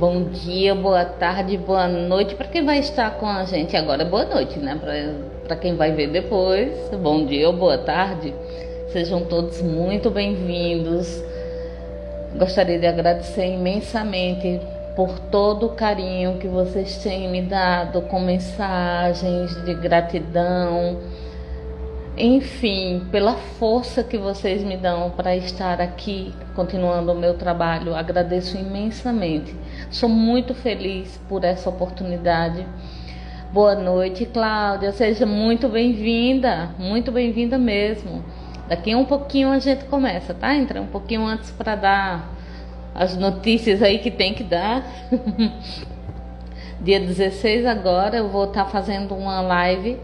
Bom dia, boa tarde, boa noite para quem vai estar com a gente agora. Boa noite, né? Para quem vai ver depois. Bom dia ou boa tarde. Sejam todos muito bem-vindos. Gostaria de agradecer imensamente por todo o carinho que vocês têm me dado com mensagens de gratidão enfim, pela força que vocês me dão para estar aqui continuando o meu trabalho. Agradeço imensamente. Sou muito feliz por essa oportunidade. Boa noite, Cláudia. Seja muito bem-vinda, muito bem-vinda mesmo. Daqui a um pouquinho a gente começa, tá? Entra um pouquinho antes para dar as notícias aí que tem que dar. Dia 16 agora eu vou estar tá fazendo uma live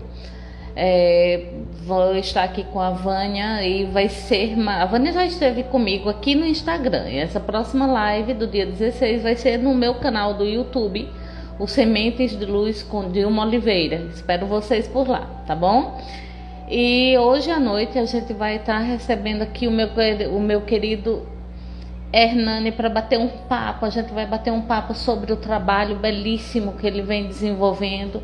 é, vou estar aqui com a Vânia e vai ser. Uma... A Vânia já esteve comigo aqui no Instagram. E essa próxima live do dia 16 vai ser no meu canal do YouTube, o Sementes de Luz com Dilma Oliveira. Espero vocês por lá, tá bom? E hoje à noite a gente vai estar recebendo aqui o meu, o meu querido Hernani para bater um papo. A gente vai bater um papo sobre o trabalho belíssimo que ele vem desenvolvendo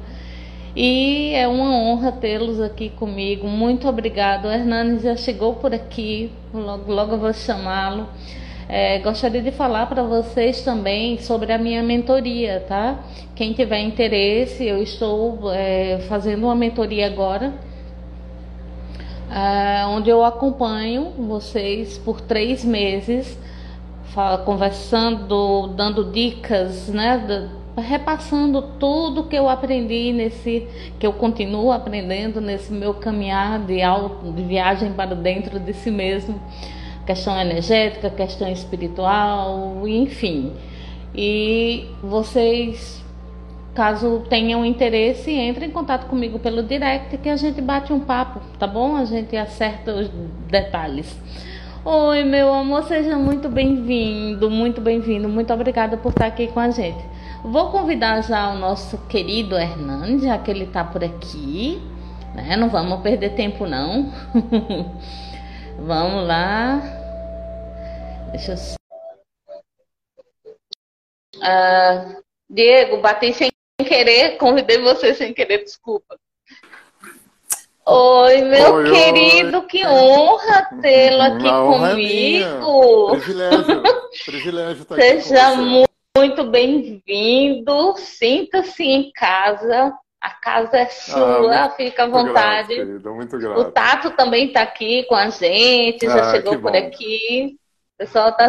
e é uma honra tê-los aqui comigo. Muito obrigado. O Hernani já chegou por aqui, logo, logo eu vou chamá-lo. É, gostaria de falar para vocês também sobre a minha mentoria, tá? Quem tiver interesse, eu estou é, fazendo uma mentoria agora, é, onde eu acompanho vocês por três meses, conversando, dando dicas, né? Repassando tudo que eu aprendi nesse, que eu continuo aprendendo nesse meu caminhar de, de viagem para dentro de si mesmo, questão energética, questão espiritual, enfim. E vocês, caso tenham interesse, entrem em contato comigo pelo direct que a gente bate um papo, tá bom? A gente acerta os detalhes. Oi, meu amor, seja muito bem-vindo, muito bem-vindo. Muito obrigada por estar aqui com a gente. Vou convidar já o nosso querido Hernandes, já que ele está por aqui. Né? Não vamos perder tempo, não. vamos lá. Deixa eu. Ah, Diego, bati sem querer, convidei você sem querer, desculpa. Oi, meu oi, querido, oi. que honra tê-lo aqui honra comigo. É privilégio, privilégio estar Seja aqui com você. muito muito bem-vindo. Sinta-se em casa. A casa é ah, sua, ah, fica à vontade. Grato, querido, muito grato. O Tato também está aqui com a gente, já ah, chegou por aqui. O pessoal está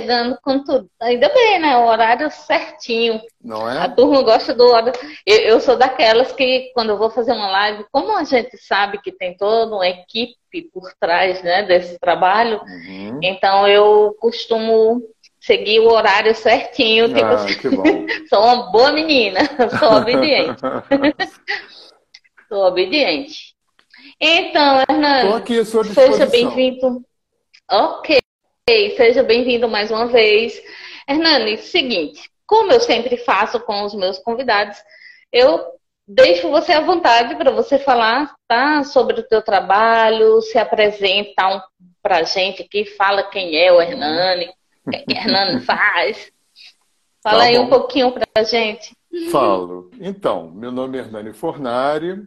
chegando com tudo. Ainda bem, né? O horário certinho. Não é? A turma gosta do horário. Eu, eu sou daquelas que, quando eu vou fazer uma live, como a gente sabe que tem toda uma equipe por trás né, desse trabalho, uhum. então eu costumo seguir o horário certinho. Tipo, ah, assim, que bom. sou uma boa menina, sou obediente. sou obediente. Então, Hernani, aqui seja bem-vindo. Ok, seja bem-vindo mais uma vez. Hernani, seguinte, como eu sempre faço com os meus convidados, eu deixo você à vontade para você falar tá, sobre o teu trabalho, se apresenta um, para a gente aqui, fala quem é o Hernani, o que, que Hernando faz? Fala tá aí um pouquinho para a gente. Falo. Então, meu nome é Hernani Fornari,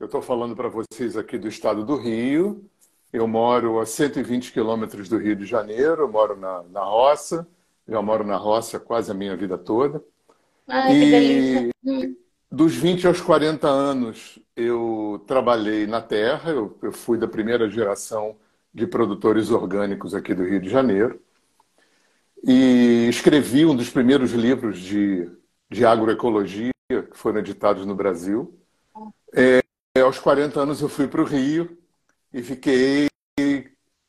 eu estou falando para vocês aqui do estado do Rio. Eu moro a 120 quilômetros do Rio de Janeiro, eu moro na, na roça, já moro na roça quase a minha vida toda. Ai, e que delícia. dos 20 aos 40 anos, eu trabalhei na terra, eu, eu fui da primeira geração de produtores orgânicos aqui do Rio de Janeiro e escrevi um dos primeiros livros de, de agroecologia que foram editados no Brasil. É, aos 40 anos eu fui para o Rio e fiquei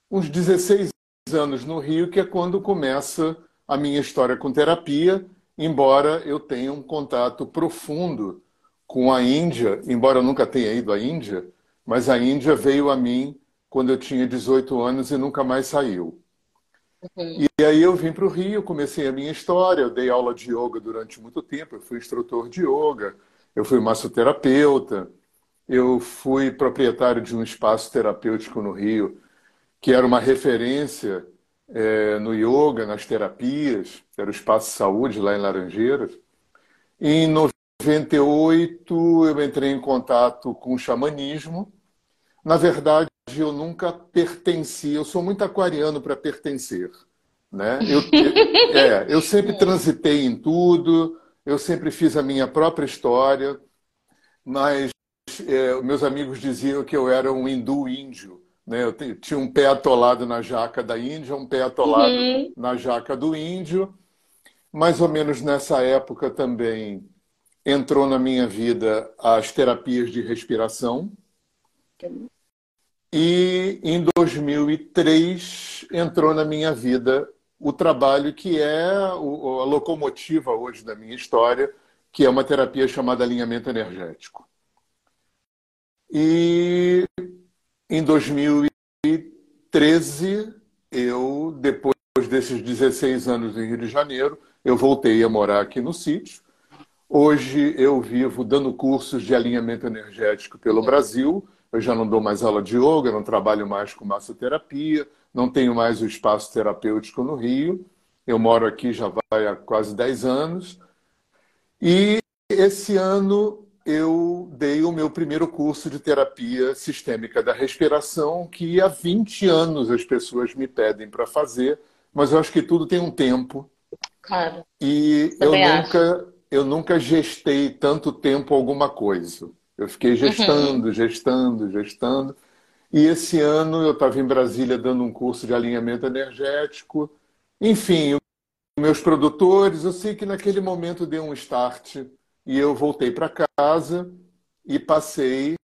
uns 16 anos no Rio, que é quando começa a minha história com terapia, embora eu tenha um contato profundo com a Índia, embora eu nunca tenha ido à Índia, mas a Índia veio a mim quando eu tinha 18 anos e nunca mais saiu. Uhum. E aí eu vim para o Rio, comecei a minha história, eu dei aula de yoga durante muito tempo, eu fui instrutor de yoga, eu fui massoterapeuta, eu fui proprietário de um espaço terapêutico no Rio, que era uma referência é, no yoga, nas terapias, era o Espaço Saúde lá em Laranjeiras. Em 98 eu entrei em contato com o xamanismo. Na verdade, eu nunca pertenci, eu sou muito aquariano para pertencer. Né? Eu, é, eu sempre transitei em tudo, eu sempre fiz a minha própria história, mas é, meus amigos diziam que eu era um hindu índio. Né? Eu tinha um pé atolado na jaca da Índia, um pé atolado uhum. na jaca do índio. Mais ou menos nessa época também entrou na minha vida as terapias de respiração. E em 2003 entrou na minha vida o trabalho que é a locomotiva hoje da minha história, que é uma terapia chamada alinhamento energético. E em 2013, eu, depois desses 16 anos em Rio de Janeiro, eu voltei a morar aqui no sítio. Hoje eu vivo dando cursos de alinhamento energético pelo Brasil. Eu já não dou mais aula de yoga, não trabalho mais com massoterapia, não tenho mais o espaço terapêutico no Rio. Eu moro aqui já vai há quase 10 anos. E esse ano eu dei o meu primeiro curso de terapia sistêmica da respiração, que há 20 anos as pessoas me pedem para fazer, mas eu acho que tudo tem um tempo. Claro. E eu nunca, eu nunca gestei tanto tempo alguma coisa. Eu fiquei gestando, uhum. gestando, gestando. E esse ano eu estava em Brasília dando um curso de alinhamento energético. Enfim, meus produtores, eu sei que naquele momento deu um start e eu voltei para casa e passei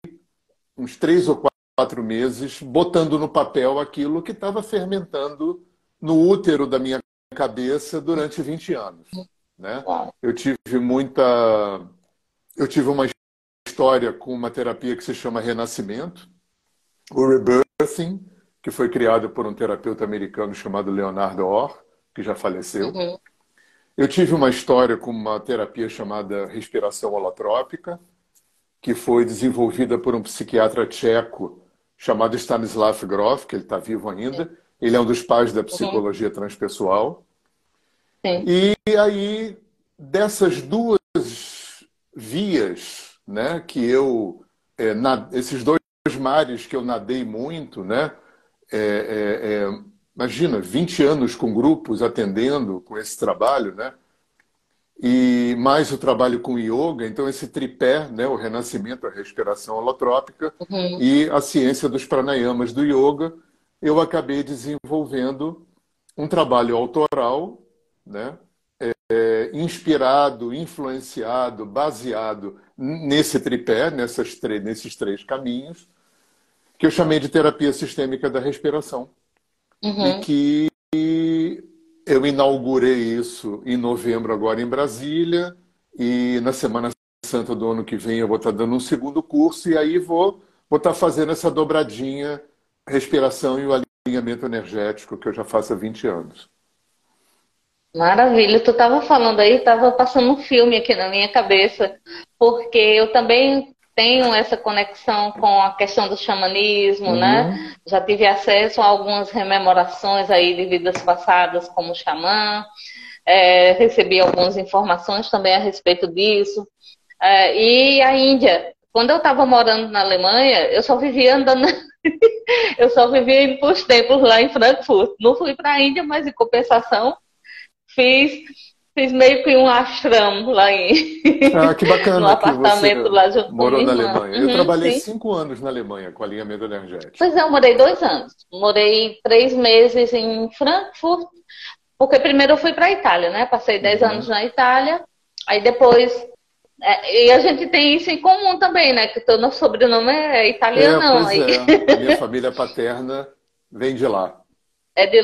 uns três ou quatro meses botando no papel aquilo que estava fermentando no útero da minha cabeça durante 20 anos. Né? Eu tive muita. Eu tive uma história com uma terapia que se chama Renascimento, o Rebirthing, que foi criado por um terapeuta americano chamado Leonardo Orr, que já faleceu. Uhum. Eu tive uma história com uma terapia chamada respiração holotrópica, que foi desenvolvida por um psiquiatra tcheco chamado Stanislav Grof, que ele está vivo ainda. Ele é um dos pais da psicologia uhum. transpessoal. Sim. E aí, dessas duas vias, né, que eu, é, na, esses dois mares que eu nadei muito, né, é, é, é imagina, 20 anos com grupos atendendo com esse trabalho, né? E mais o trabalho com yoga, então esse tripé, né, o renascimento, a respiração holotrópica uhum. e a ciência dos pranayamas do yoga, eu acabei desenvolvendo um trabalho autoral, né, é, inspirado, influenciado, baseado nesse tripé, nessas nesses três caminhos, que eu chamei de terapia sistêmica da respiração uhum. e que eu inaugurei isso em novembro agora em Brasília e na Semana Santa do ano que vem eu vou estar dando um segundo curso e aí vou, vou estar fazendo essa dobradinha respiração e o alinhamento energético que eu já faço há 20 anos. Maravilha, tu estava falando aí, estava passando um filme aqui na minha cabeça, porque eu também tenho essa conexão com a questão do xamanismo, uhum. né? Já tive acesso a algumas rememorações aí de vidas passadas como xamã, é, recebi algumas informações também a respeito disso. É, e a Índia, quando eu estava morando na Alemanha, eu só vivia andando, eu só vivia indo para os templos lá em Frankfurt. Não fui para a Índia, mas em compensação fiz Fiz meio que um ashram lá em. Ah, que bacana. no apartamento lá junto Morou na Alemanha. Uhum, eu trabalhei sim. cinco anos na Alemanha com alinhamento energético. Pois é, eu morei dois anos. Morei três meses em Frankfurt, porque primeiro eu fui para a Itália, né? Passei dez uhum. anos na Itália, aí depois. É, e a gente tem isso em comum também, né? Que o nosso sobrenome é italiano. É, pois aí... é. A minha família paterna vem de lá. É de.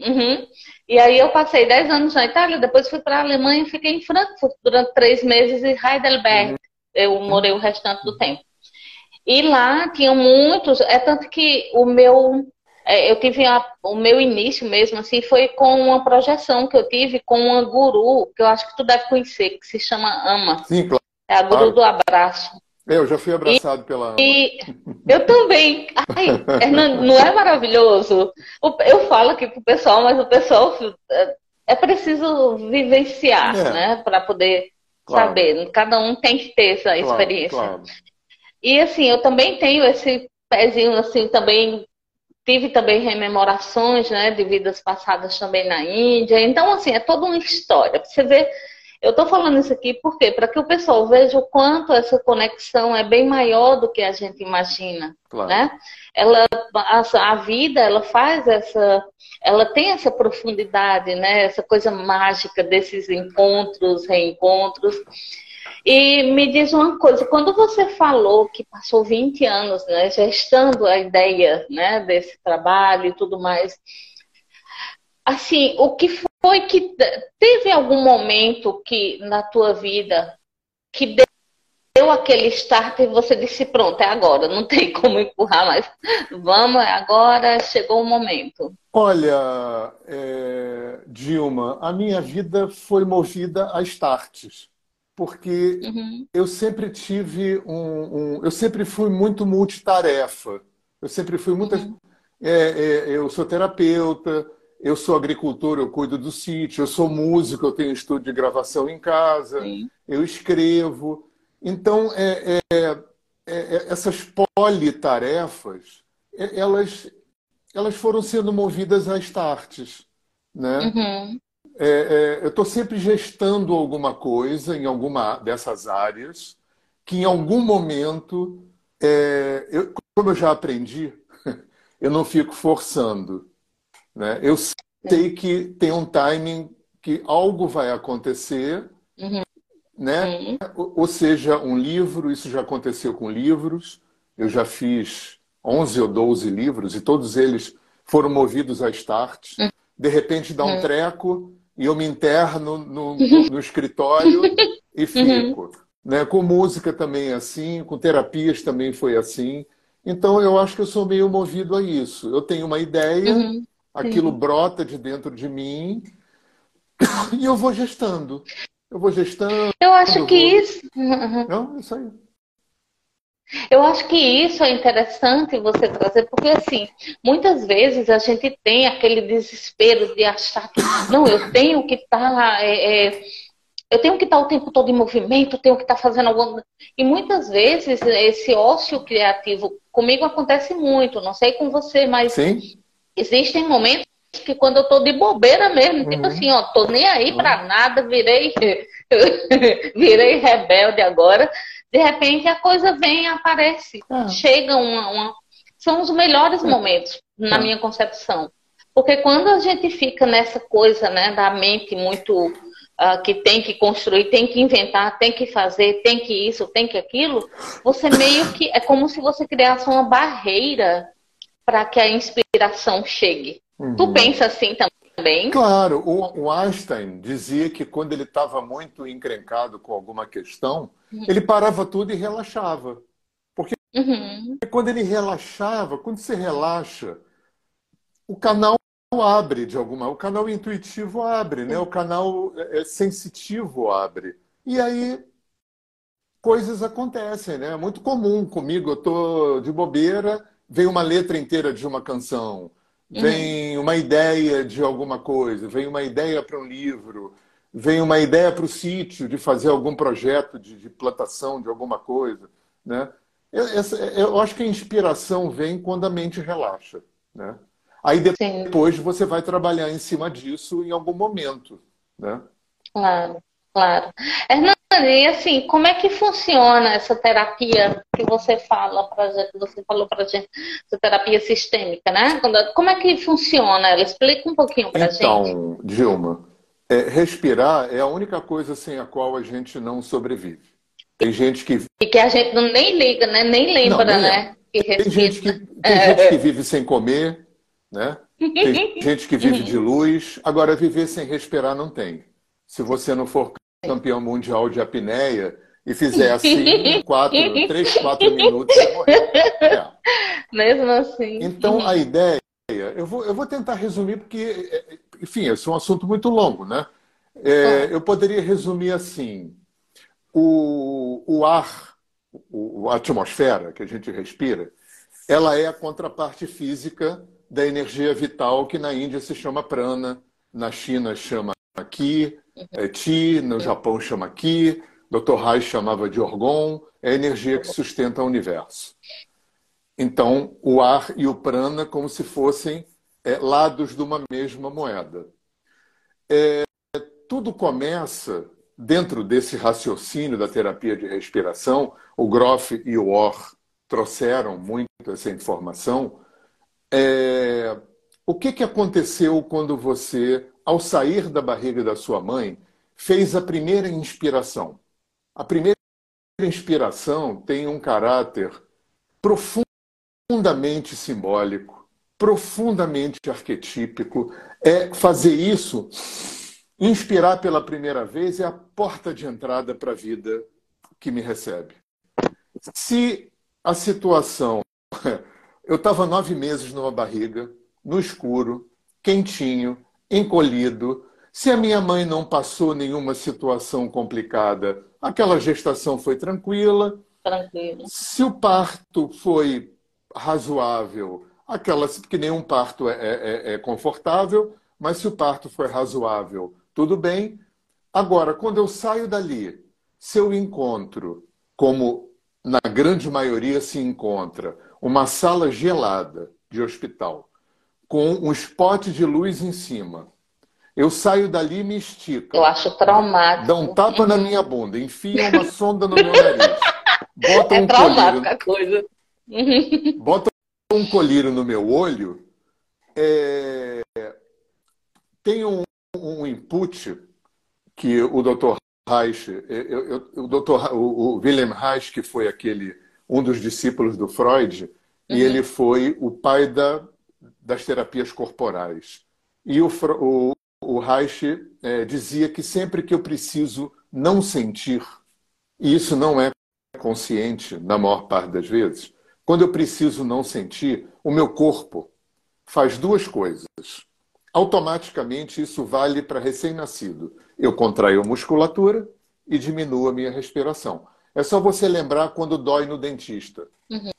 Uhum. E aí eu passei 10 anos na Itália, depois fui para a Alemanha e fiquei em Frankfurt durante três meses em Heidelberg. Uhum. Eu morei o restante do tempo. E lá tinham muitos, é tanto que o meu, é, eu tive a, o meu início mesmo assim foi com uma projeção que eu tive com uma guru que eu acho que tu deve conhecer, que se chama Ama. Sim, claro. É a guru do abraço. É, eu já fui abraçado e, pela Ama. E eu também. Ai, não, não, é maravilhoso? Eu falo aqui pro pessoal, mas o pessoal é, é preciso vivenciar, é. né? Para poder claro. saber. Cada um tem que ter essa claro, experiência. Claro. E assim, eu também tenho esse pezinho assim também tive também rememorações né, de vidas passadas também na Índia. Então, assim, é toda uma história. Você vê eu estou falando isso aqui porque para que o pessoal veja o quanto essa conexão é bem maior do que a gente imagina, claro. né? Ela, a, a, vida, ela faz essa, ela tem essa profundidade, né? Essa coisa mágica desses encontros, reencontros. E me diz uma coisa, quando você falou que passou 20 anos, né, gestando a ideia, né, desse trabalho e tudo mais, assim, o que foi que teve algum momento que na tua vida que deu aquele start e você disse pronto, é agora, não tem como empurrar mais. Vamos, é agora chegou o momento. Olha, é, Dilma, a minha vida foi movida a starts. Porque uhum. eu sempre tive um, um, Eu sempre fui muito multitarefa. Eu sempre fui muitas. Uhum. É, é, eu sou terapeuta, eu sou agricultor, eu cuido do sítio, eu sou músico, eu tenho estúdio de gravação em casa, Sim. eu escrevo. Então, é, é, é, é essas politarefas, é, elas, elas foram sendo movidas a starts. Né? Uhum. É, eu estou sempre gestando alguma coisa em alguma dessas áreas que em algum momento, eu, como eu já aprendi, eu não fico forçando. Né? Eu sei que tem um timing que algo vai acontecer, uhum. né? Uhum. Ou seja, um livro, isso já aconteceu com livros. Eu já fiz 11 ou 12 livros e todos eles foram movidos a start. Uhum. De repente dá um uhum. treco e eu me interno no, no, no escritório e uhum. fico. Né? Com música também é assim, com terapias também foi assim. Então eu acho que eu sou meio movido a isso. Eu tenho uma ideia, uhum aquilo Sim. brota de dentro de mim e eu vou gestando. Eu vou gestando. Eu acho que vou... isso. Não, isso aí. Eu acho que isso é interessante você trazer, porque assim, muitas vezes a gente tem aquele desespero de achar que não, eu tenho que estar tá, é, é, eu tenho que estar tá o tempo todo em movimento, tenho que estar tá fazendo alguma. E muitas vezes esse ócio criativo comigo acontece muito, não sei com você, mas Sim. Existem momentos que quando eu tô de bobeira mesmo, tipo uhum. tipo assim, ó, tô nem aí uhum. pra nada, virei, virei rebelde agora. De repente a coisa vem, aparece, uhum. chega uma, uma, São os melhores momentos, na minha concepção. Porque quando a gente fica nessa coisa, né, da mente muito uh, que tem que construir, tem que inventar, tem que fazer, tem que isso, tem que aquilo, você meio que é como se você criasse uma barreira para que a inspiração chegue. Uhum. Tu pensa assim também? Claro, o, o Einstein dizia que quando ele estava muito encrencado com alguma questão, uhum. ele parava tudo e relaxava. Porque uhum. quando ele relaxava, quando você relaxa, o canal abre de alguma, o canal intuitivo abre, né? O canal é, é sensitivo abre. E aí coisas acontecem, né? É muito comum comigo, eu tô de bobeira, vem uma letra inteira de uma canção, vem uhum. uma ideia de alguma coisa, vem uma ideia para um livro, vem uma ideia para o sítio de fazer algum projeto de, de, plantação de alguma coisa, né? Eu, eu, acho que a inspiração vem quando a mente relaxa, né? Aí depois Sim. você vai trabalhar em cima disso em algum momento, né? Claro, claro. E assim, como é que funciona essa terapia que você fala para gente, você falou para gente, essa terapia sistêmica, né? Como é que funciona? Ela explica um pouquinho para então, gente. Então, Dilma, é, respirar é a única coisa sem a qual a gente não sobrevive. Tem gente que e que a gente não nem liga, né? Nem lembra, não, nem né? É. Tem gente que tem é. gente que vive sem comer, né? Tem gente que vive de luz. Agora viver sem respirar não tem. Se você não for campeão mundial de apneia e fizer assim, quatro, três, quatro minutos, você morrer. É. Mesmo assim. Então, a ideia, eu vou, eu vou tentar resumir, porque, enfim, esse é um assunto muito longo, né? É, eu poderia resumir assim: o, o ar o, a atmosfera que a gente respira, ela é a contraparte física da energia vital que na Índia se chama prana, na China chama Ki, é Ti, no Japão chama Ki, Dr. Reich chamava de Orgon, é a energia que sustenta o universo. Então, o ar e o prana como se fossem é, lados de uma mesma moeda. É, tudo começa dentro desse raciocínio da terapia de respiração. O Groff e o Orr trouxeram muito essa informação. É, o que, que aconteceu quando você, ao sair da barriga da sua mãe, fez a primeira inspiração? A primeira inspiração tem um caráter profundamente simbólico, profundamente arquetípico. É fazer isso, inspirar pela primeira vez é a porta de entrada para a vida que me recebe. Se a situação, eu estava nove meses numa barriga, no escuro, quentinho, encolhido. Se a minha mãe não passou nenhuma situação complicada, aquela gestação foi tranquila. Tranquilo. Se o parto foi razoável, aquela que nenhum parto é, é, é, é confortável, mas se o parto foi razoável, tudo bem. Agora, quando eu saio dali, se eu encontro, como na grande maioria se encontra, uma sala gelada de hospital, com um spot de luz em cima, eu saio dali e me estico. Eu acho traumático. Dá um tapa na minha bunda, enfia uma sonda no meu nariz. Bota é um traumático colírio, a coisa. Bota um colírio no meu olho. É, tem um, um input que o Dr. Reich, eu, eu, o, Dr. o, o Wilhelm Reich, que foi aquele um dos discípulos do Freud, uhum. e ele foi o pai da, das terapias corporais. E o, o, o Reich é, dizia que sempre que eu preciso não sentir, e isso não é consciente na maior parte das vezes, quando eu preciso não sentir, o meu corpo faz duas coisas. Automaticamente isso vale para recém-nascido. Eu contraio a musculatura e diminuo a minha respiração. É só você lembrar quando dói no dentista. Uhum.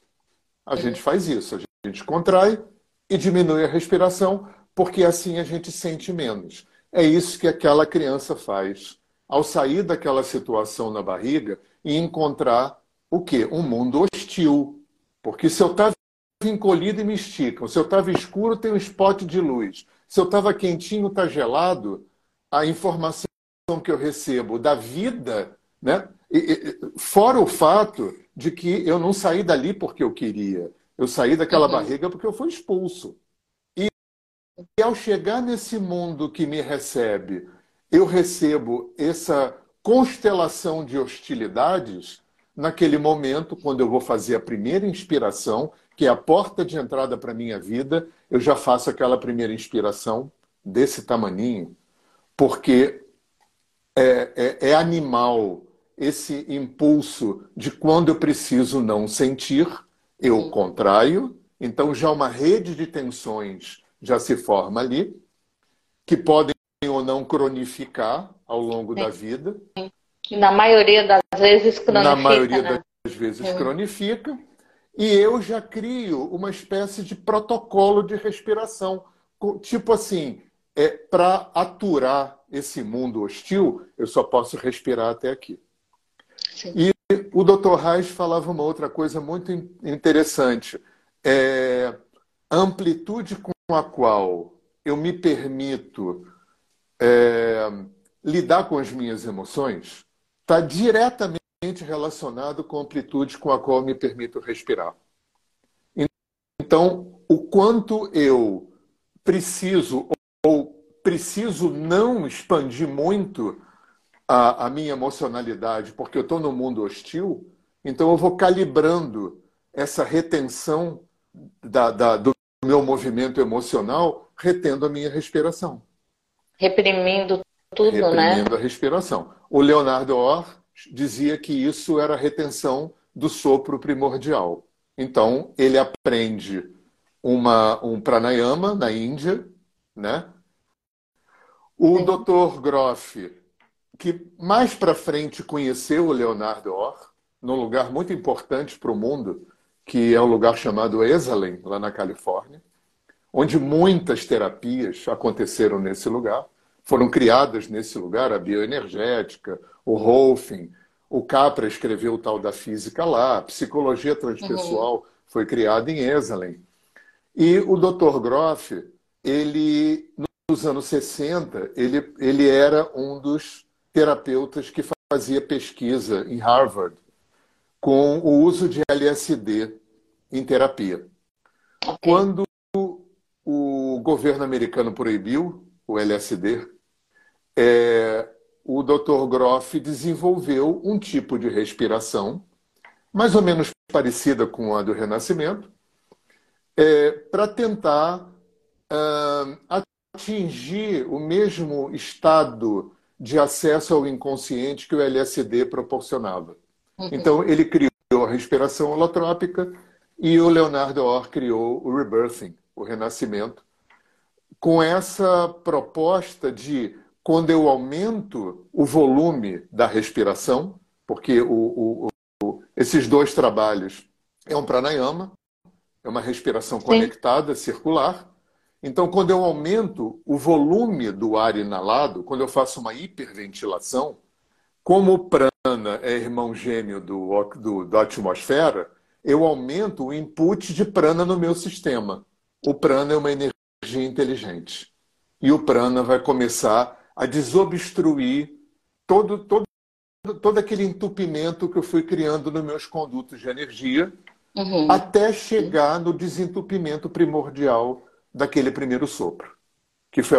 A gente faz isso, a gente contrai e diminui a respiração, porque assim a gente sente menos. É isso que aquela criança faz ao sair daquela situação na barriga e encontrar o quê? Um mundo hostil. Porque se eu estava encolhido e me esticam, se eu estava escuro, tem um spot de luz. Se eu estava quentinho, está gelado, a informação que eu recebo da vida, né? Fora o fato de que eu não saí dali porque eu queria. Eu saí daquela uhum. barriga porque eu fui expulso. E, e ao chegar nesse mundo que me recebe, eu recebo essa constelação de hostilidades naquele momento, quando eu vou fazer a primeira inspiração, que é a porta de entrada para a minha vida, eu já faço aquela primeira inspiração desse tamaninho, porque é, é, é animal esse impulso de quando eu preciso não sentir, eu contraio, então já uma rede de tensões já se forma ali, que podem ou não cronificar ao longo Sim. da vida. Na maioria das vezes cronifica. Na maioria né? das vezes Sim. cronifica. E eu já crio uma espécie de protocolo de respiração. Tipo assim, é, para aturar esse mundo hostil, eu só posso respirar até aqui. Sim. E o Dr. Reis falava uma outra coisa muito interessante. É, a amplitude com a qual eu me permito é, lidar com as minhas emoções está diretamente relacionado com a amplitude com a qual eu me permito respirar. Então, o quanto eu preciso ou preciso não expandir muito a, a minha emocionalidade, porque eu estou no mundo hostil, então eu vou calibrando essa retenção da, da, do meu movimento emocional, retendo a minha respiração. Reprimindo tudo, Reprimindo né? Reprimindo a respiração. O Leonardo Orr dizia que isso era a retenção do sopro primordial. Então, ele aprende uma, um pranayama na Índia, né? O Sim. Dr. Groff, que mais para frente conheceu o Leonardo Orr, num lugar muito importante para o mundo, que é um lugar chamado Esalen, lá na Califórnia, onde muitas terapias aconteceram nesse lugar, foram criadas nesse lugar, a bioenergética, o Rolfing, o Capra escreveu o tal da física lá, a psicologia transpessoal uhum. foi criada em Esalen. E o Dr. Groff, ele, nos anos 60, ele, ele era um dos terapeutas que fazia pesquisa em Harvard com o uso de LSD em terapia. Okay. Quando o governo americano proibiu o LSD, é, o Dr. Groff desenvolveu um tipo de respiração, mais ou menos parecida com a do Renascimento, é, para tentar uh, atingir o mesmo estado de acesso ao inconsciente que o LSD proporcionava. Uhum. Então, ele criou a respiração holotrópica e o Leonardo Orr criou o rebirthing, o renascimento, com essa proposta de quando eu aumento o volume da respiração, porque o, o, o, esses dois trabalhos é um pranayama, é uma respiração Sim. conectada, circular. Então, quando eu aumento o volume do ar inalado, quando eu faço uma hiperventilação, como o prana é irmão gêmeo do, do, da atmosfera, eu aumento o input de prana no meu sistema. O prana é uma energia inteligente. E o prana vai começar a desobstruir todo, todo, todo aquele entupimento que eu fui criando nos meus condutos de energia, uhum. até chegar no desentupimento primordial daquele primeiro sopro, que foi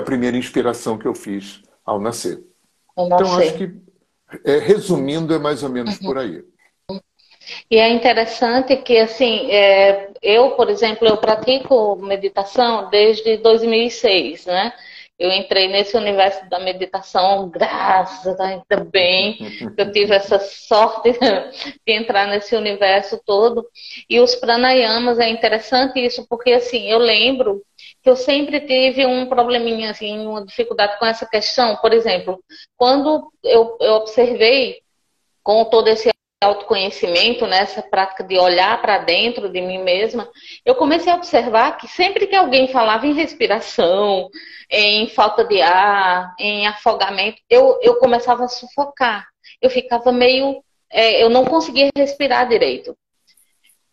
a primeira inspiração que eu fiz ao nascer. Então, acho que, é, resumindo, é mais ou menos uhum. por aí. E é interessante que, assim, é, eu, por exemplo, eu pratico meditação desde 2006, né? Eu entrei nesse universo da meditação, graças a ainda bem, eu tive essa sorte de entrar nesse universo todo. E os pranayamas, é interessante isso, porque, assim, eu lembro que eu sempre tive um probleminha, assim, uma dificuldade com essa questão. Por exemplo, quando eu, eu observei com todo esse autoconhecimento, nessa né, prática de olhar para dentro de mim mesma, eu comecei a observar que sempre que alguém falava em respiração, em falta de ar, em afogamento, eu, eu começava a sufocar. Eu ficava meio. É, eu não conseguia respirar direito.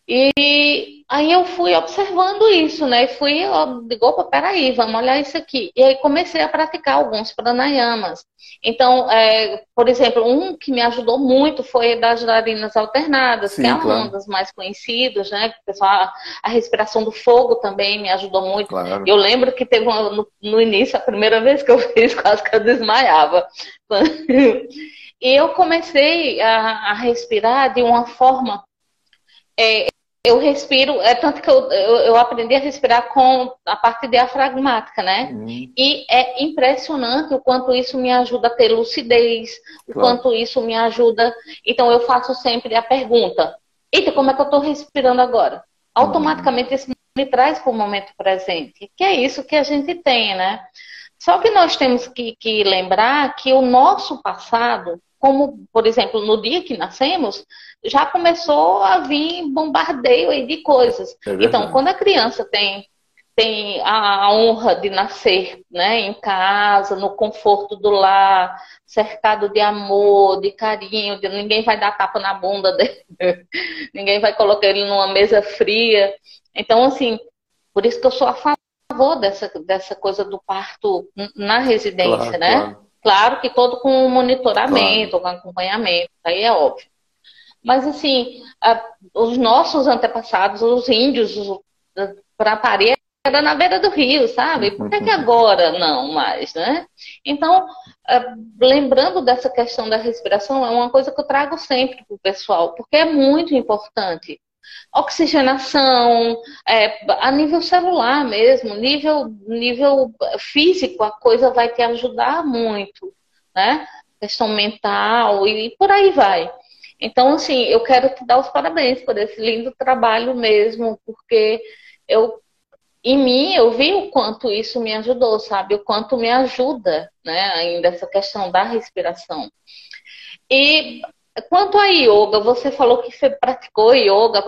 E aí eu fui observando isso, né? E fui, ó, digo, opa, peraí, vamos olhar isso aqui. E aí comecei a praticar alguns pranayamas. Então, é, por exemplo, um que me ajudou muito foi das narinas alternadas, Sim, que é claro. uma das mais conhecidas, né? Pessoal, a respiração do fogo também me ajudou muito. Claro. Eu lembro que teve uma, no, no, início, a primeira vez que eu fiz, quase que eu desmaiava. E eu comecei a, a respirar de uma forma é, eu respiro, é tanto que eu, eu, eu, aprendi a respirar com a parte diafragmática, né? Uhum. E é impressionante o quanto isso me ajuda a ter lucidez, o quanto isso me ajuda. Então eu faço sempre a pergunta: Eita, como é que eu estou respirando agora? Automaticamente uhum. isso me traz para o momento presente, que é isso que a gente tem, né? Só que nós temos que, que lembrar que o nosso passado como, por exemplo, no dia que nascemos, já começou a vir bombardeio aí de coisas. É então, quando a criança tem, tem a honra de nascer né, em casa, no conforto do lar, cercado de amor, de carinho, de, ninguém vai dar tapa na bunda dele, ninguém vai colocar ele numa mesa fria. Então, assim, por isso que eu sou a favor dessa, dessa coisa do parto na residência, claro, né? Claro. Claro que todo com monitoramento, claro. com acompanhamento, aí é óbvio. Mas, assim, a, os nossos antepassados, os índios, para parir, era na beira do rio, sabe? Por que, que agora não mais, né? Então, lembrando dessa questão da respiração, é uma coisa que eu trago sempre para o pessoal, porque é muito importante oxigenação, é, a nível celular mesmo, nível, nível físico, a coisa vai te ajudar muito, né? Questão mental e por aí vai. Então, assim, eu quero te dar os parabéns por esse lindo trabalho mesmo, porque eu, em mim, eu vi o quanto isso me ajudou, sabe? O quanto me ajuda, né? Ainda essa questão da respiração. E Quanto a yoga, você falou que você praticou yoga,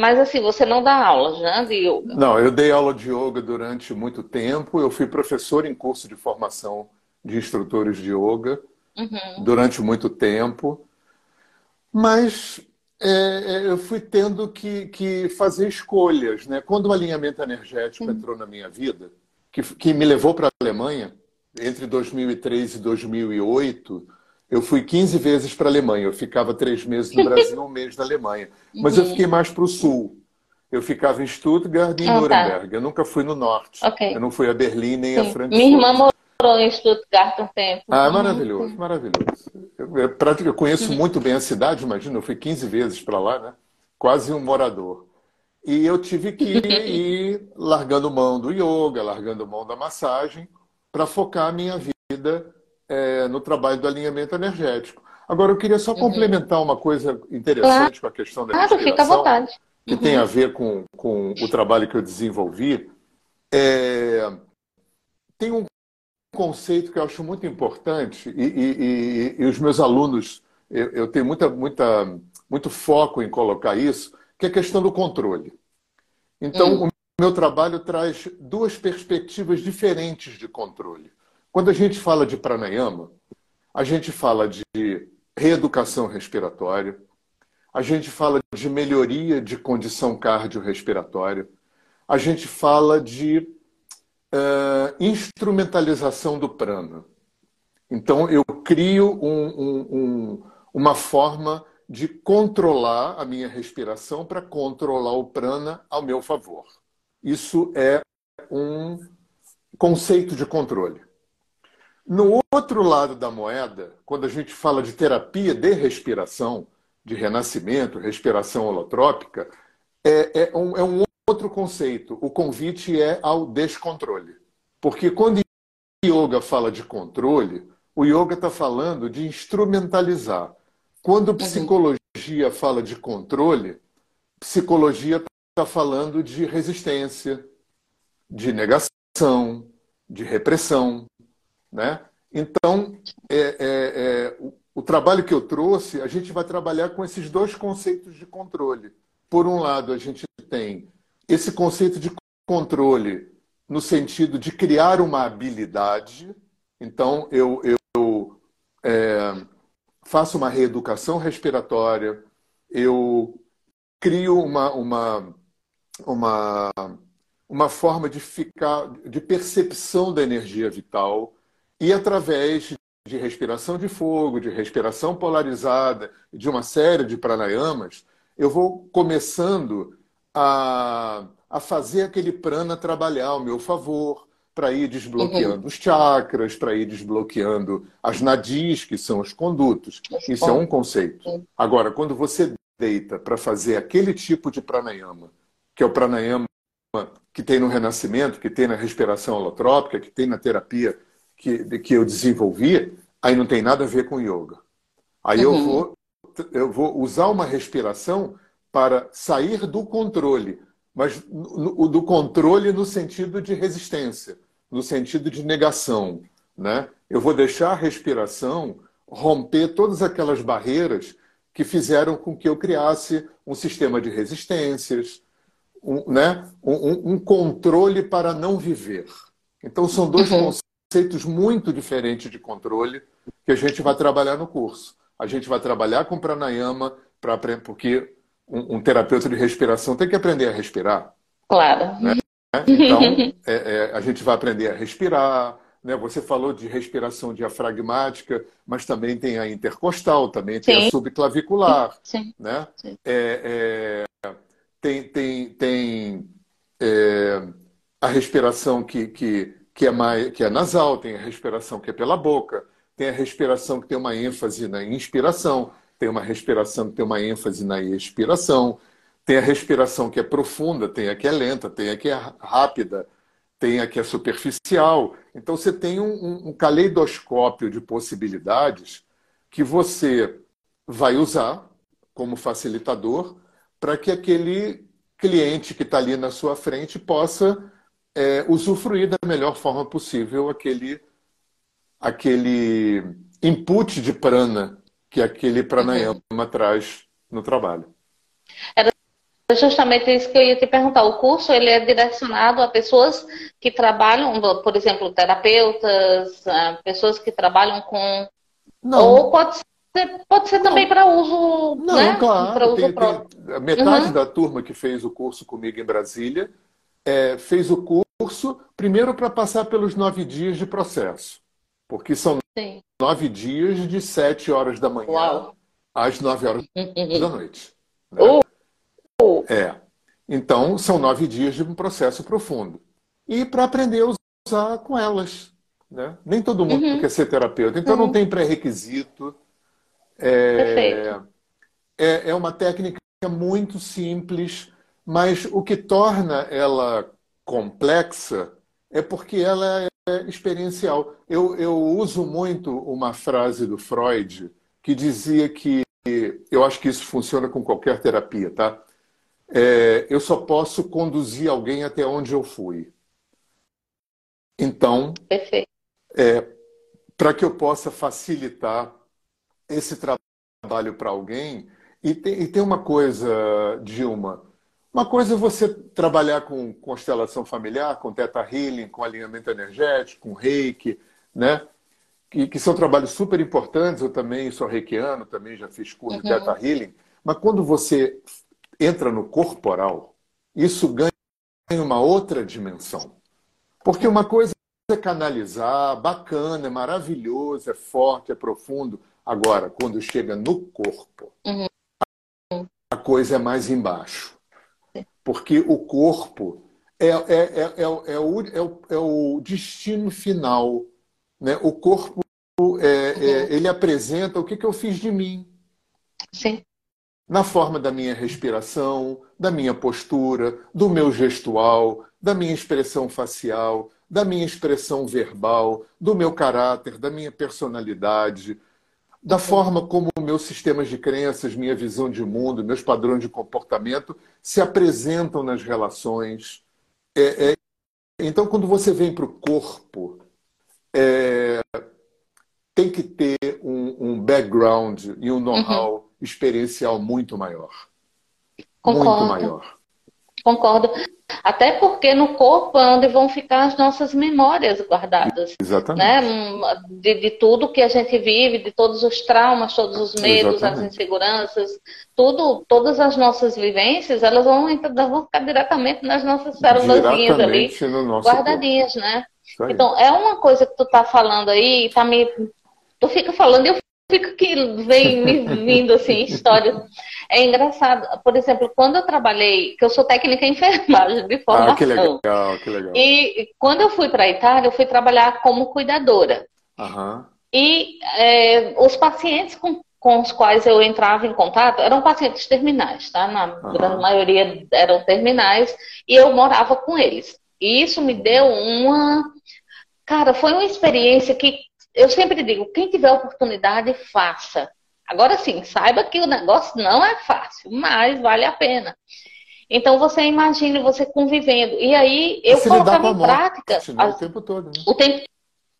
mas assim, você não dá aula já de yoga? Não, eu dei aula de yoga durante muito tempo. Eu fui professor em curso de formação de instrutores de yoga uhum. durante muito tempo. Mas é, é, eu fui tendo que, que, fazer escolhas. Né? Quando o alinhamento energético uhum. entrou na minha vida, que, que me levou para a Alemanha, entre 2003 e 2008, eu fui 15 vezes para a Alemanha. Eu ficava três meses no Brasil, um mês na Alemanha. Mas uhum. eu fiquei mais para o sul. Eu ficava em Stuttgart e em ah, tá. Nuremberg. Tá. Eu nunca fui no norte. Okay. Eu não fui a Berlim nem Sim. a Frankfurt. Minha irmã morou em Stuttgart um tempo. Ah, maravilhoso, uhum. maravilhoso. Eu, conheço muito bem a cidade, imagina. Eu fui 15 vezes para lá, né? Quase um morador. E eu tive que ir largando mão do yoga, largando mão da massagem, para focar a minha vida é, no trabalho do alinhamento energético. Agora, eu queria só uhum. complementar uma coisa interessante claro. com a questão da claro, fica à vontade. que uhum. tem a ver com, com o trabalho que eu desenvolvi. É, tem um conceito que eu acho muito importante e, e, e, e os meus alunos, eu, eu, tenho muita, muita, muito foco em colocar isso, que é a questão do controle. Então, hum. o meu trabalho traz duas perspectivas diferentes de controle. Quando a gente fala de pranayama, a gente fala de reeducação respiratória, a gente fala de melhoria de condição cardiorrespiratória, a gente fala de uh, instrumentalização do prana. Então, eu crio um, um, um, uma forma de controlar a minha respiração para controlar o prana ao meu favor. Isso é um conceito de controle. No outro lado da moeda, quando a gente fala de terapia de respiração, de renascimento, respiração holotrópica, é, é, um, é um outro conceito. O convite é ao descontrole. Porque quando yoga fala de controle, o yoga está falando de instrumentalizar. Quando uhum. psicologia fala de controle, psicologia está falando de resistência, de negação, de repressão. Né? Então, é, é, é, o, o trabalho que eu trouxe, a gente vai trabalhar com esses dois conceitos de controle. Por um lado, a gente tem esse conceito de controle no sentido de criar uma habilidade. Então, eu, eu é, faço uma reeducação respiratória, eu crio uma, uma, uma, uma forma de ficar, de percepção da energia vital. E através de respiração de fogo, de respiração polarizada, de uma série de pranayamas, eu vou começando a, a fazer aquele prana trabalhar ao meu favor, para ir desbloqueando uhum. os chakras, para ir desbloqueando as nadis, que são os condutos. Isso é um conceito. Agora, quando você deita para fazer aquele tipo de pranayama, que é o pranayama que tem no renascimento, que tem na respiração holotrópica, que tem na terapia que, que eu desenvolvi, aí não tem nada a ver com yoga. Aí uhum. eu, vou, eu vou usar uma respiração para sair do controle, mas no, do controle no sentido de resistência, no sentido de negação. Né? Eu vou deixar a respiração romper todas aquelas barreiras que fizeram com que eu criasse um sistema de resistências, um, né? um, um controle para não viver. Então, são dois uhum conceitos muito diferentes de controle que a gente vai trabalhar no curso. A gente vai trabalhar com pranayama, pra, porque um, um terapeuta de respiração tem que aprender a respirar. Claro. Né? Então, é, é, a gente vai aprender a respirar. Né? Você falou de respiração diafragmática, mas também tem a intercostal, também tem Sim. a subclavicular. Sim. Né? Sim. É, é tem tem, tem é, a respiração que, que que é, mais, que é nasal, tem a respiração que é pela boca, tem a respiração que tem uma ênfase na inspiração, tem uma respiração que tem uma ênfase na expiração, tem a respiração que é profunda, tem a que é lenta, tem a que é rápida, tem a que é superficial. Então você tem um, um caleidoscópio de possibilidades que você vai usar como facilitador para que aquele cliente que está ali na sua frente possa é, usufruir da melhor forma possível aquele, aquele input de prana que aquele pranayama uhum. traz no trabalho. Era justamente isso que eu ia te perguntar. O curso ele é direcionado a pessoas que trabalham, por exemplo, terapeutas, pessoas que trabalham com. Não. Ou pode ser, pode ser também para uso. Não, né? claro. Para uso tem, próprio. Tem, metade uhum. da turma que fez o curso comigo em Brasília é, fez o curso primeiro para passar pelos nove dias de processo. Porque são Sim. nove dias de sete horas da manhã Uau. às nove horas uhum. da noite. Né? Uh. É. Então, são nove dias de um processo profundo. E para aprender a usar com elas. Né? Nem todo mundo uhum. quer ser terapeuta. Então, uhum. não tem pré-requisito. É, é, é uma técnica muito simples, mas o que torna ela complexa é porque ela é experiencial. Eu, eu uso muito uma frase do Freud que dizia que eu acho que isso funciona com qualquer terapia, tá? É, eu só posso conduzir alguém até onde eu fui. Então, é, para que eu possa facilitar esse trabalho para alguém, e tem, e tem uma coisa, Dilma, uma coisa é você trabalhar com constelação familiar, com teta healing, com alinhamento energético, com reiki, né? Que, que são trabalhos super importantes. Eu também sou reikiano, também já fiz curso uhum. de teta healing. Mas quando você entra no corporal, isso ganha uma outra dimensão. Porque uma coisa é canalizar, bacana, é maravilhoso, é forte, é profundo. Agora, quando chega no corpo, uhum. a coisa é mais embaixo porque o corpo é, é, é, é, é, o, é, o, é o destino final. Né? O corpo é, é, uhum. ele apresenta o que, que eu fiz de mim. Sim. Na forma da minha respiração, da minha postura, do meu gestual, da minha expressão facial, da minha expressão verbal, do meu caráter, da minha personalidade, da forma como meus sistemas de crenças, minha visão de mundo, meus padrões de comportamento se apresentam nas relações. É, é... então, quando você vem para o corpo, é... tem que ter um, um background e um know-how uhum. experiencial muito maior. Concordo. Muito maior. Concordo. Até porque no corpo é onde vão ficar as nossas memórias guardadas. Exatamente. Né? De, de tudo que a gente vive, de todos os traumas, todos os medos, Exatamente. as inseguranças, tudo, todas as nossas vivências, elas vão, vão ficar diretamente nas nossas células ali, guardadinhas, corpo. né? Então, é uma coisa que tu tá falando aí, tá me. Tu fica falando e eu fico que vem me vindo assim, histórias. É engraçado. Por exemplo, quando eu trabalhei, que eu sou técnica em enfermagem de formação. Ah, que legal, que legal. E quando eu fui para a Itália, eu fui trabalhar como cuidadora. Uhum. E é, os pacientes com, com os quais eu entrava em contato eram pacientes terminais, tá? Na uhum. grande maioria eram terminais, e eu morava com eles. E isso me deu uma. Cara, foi uma experiência que eu sempre digo: quem tiver oportunidade, faça. Agora sim, saiba que o negócio não é fácil, mas vale a pena. Então você imagine você convivendo. E aí eu colocava em prática. O tempo todo, né? O tempo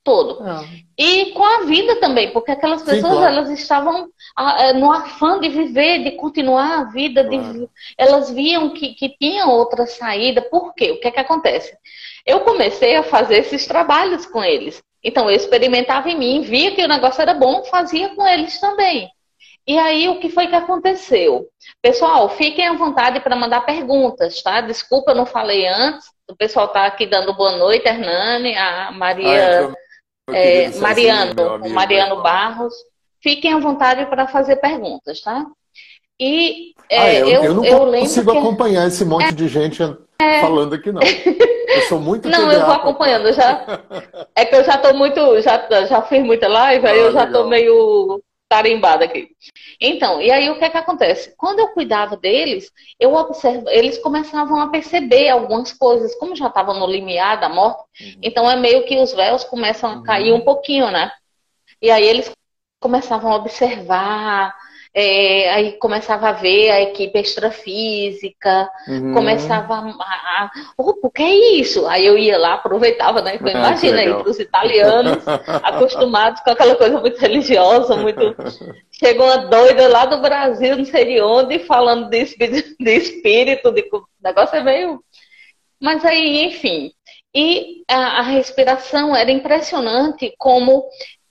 todo. É. E com a vida também, porque aquelas pessoas Sim, claro. elas estavam ah, é, no afã de viver, de continuar a vida, claro. de... elas viam que, que tinha outra saída. Por quê? O que é que acontece? Eu comecei a fazer esses trabalhos com eles. Então eu experimentava em mim, via que o negócio era bom, fazia com eles também. E aí, o que foi que aconteceu? Pessoal, fiquem à vontade para mandar perguntas, tá? Desculpa, eu não falei antes. O pessoal está aqui dando boa noite, Hernani, a Maria, ah, é, Mariano, o Mariano Barros. Fiquem à vontade para fazer perguntas, tá? E é, ah, eu, eu, eu, não eu consigo que... acompanhar esse monte de gente é... falando aqui, não. Eu sou muito Não, eu vou acompanhando. Já... É que eu já estou muito. Já, já fiz muita live, ah, aí eu já estou meio tarimbada aqui. Então, e aí o que é que acontece? Quando eu cuidava deles, eu observo, eles começavam a perceber algumas coisas, como já estavam no limiar da morte, uhum. então é meio que os véus começam a cair uhum. um pouquinho, né? E aí eles começavam a observar é, aí começava a ver a equipe extrafísica, uhum. começava a, o que é isso? Aí eu ia lá, aproveitava, né? Então, imagina aí, para os italianos, acostumados com aquela coisa muito religiosa, muito. Chegou uma doida lá do Brasil, não sei de onde, falando de espírito, de espírito, de... o negócio é meio. Mas aí, enfim. E a, a respiração era impressionante como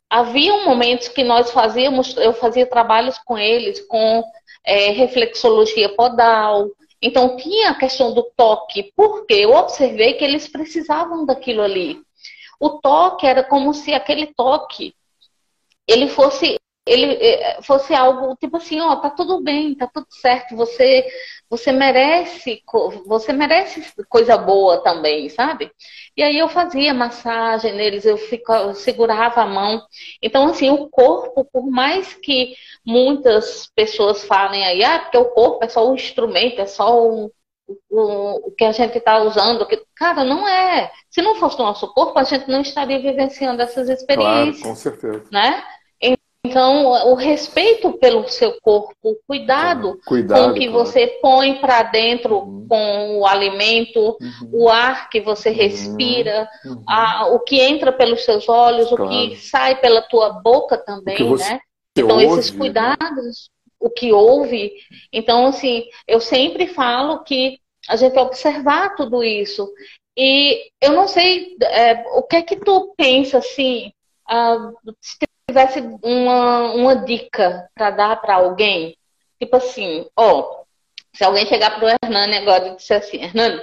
Havia momentos que nós fazíamos, eu fazia trabalhos com eles com é, reflexologia podal. Então tinha a questão do toque, porque eu observei que eles precisavam daquilo ali. O toque era como se aquele toque ele fosse ele é, fosse algo tipo assim, ó, tá tudo bem, tá tudo certo, você você merece, você merece coisa boa também, sabe? E aí eu fazia massagem neles, eu, ficava, eu segurava a mão. Então, assim, o corpo, por mais que muitas pessoas falem aí, ah, porque o corpo é só um instrumento, é só um, o, o que a gente está usando. Que... Cara, não é. Se não fosse o nosso corpo, a gente não estaria vivenciando essas experiências. Claro, com certeza. Né? Então, o respeito pelo seu corpo, o cuidado, é, cuidado com o que claro. você põe para dentro uhum. com o alimento, uhum. o ar que você uhum. respira, uhum. a, o que entra pelos seus olhos, claro. o que sai pela tua boca também, né? Então, ouve, esses né? cuidados, o que ouve. Então, assim, eu sempre falo que a gente observar tudo isso. E eu não sei é, o que é que tu pensa, assim, uh, tivesse uma, uma dica para dar para alguém, tipo assim, ó, se alguém chegar pro Hernani agora e disser assim, Hernani,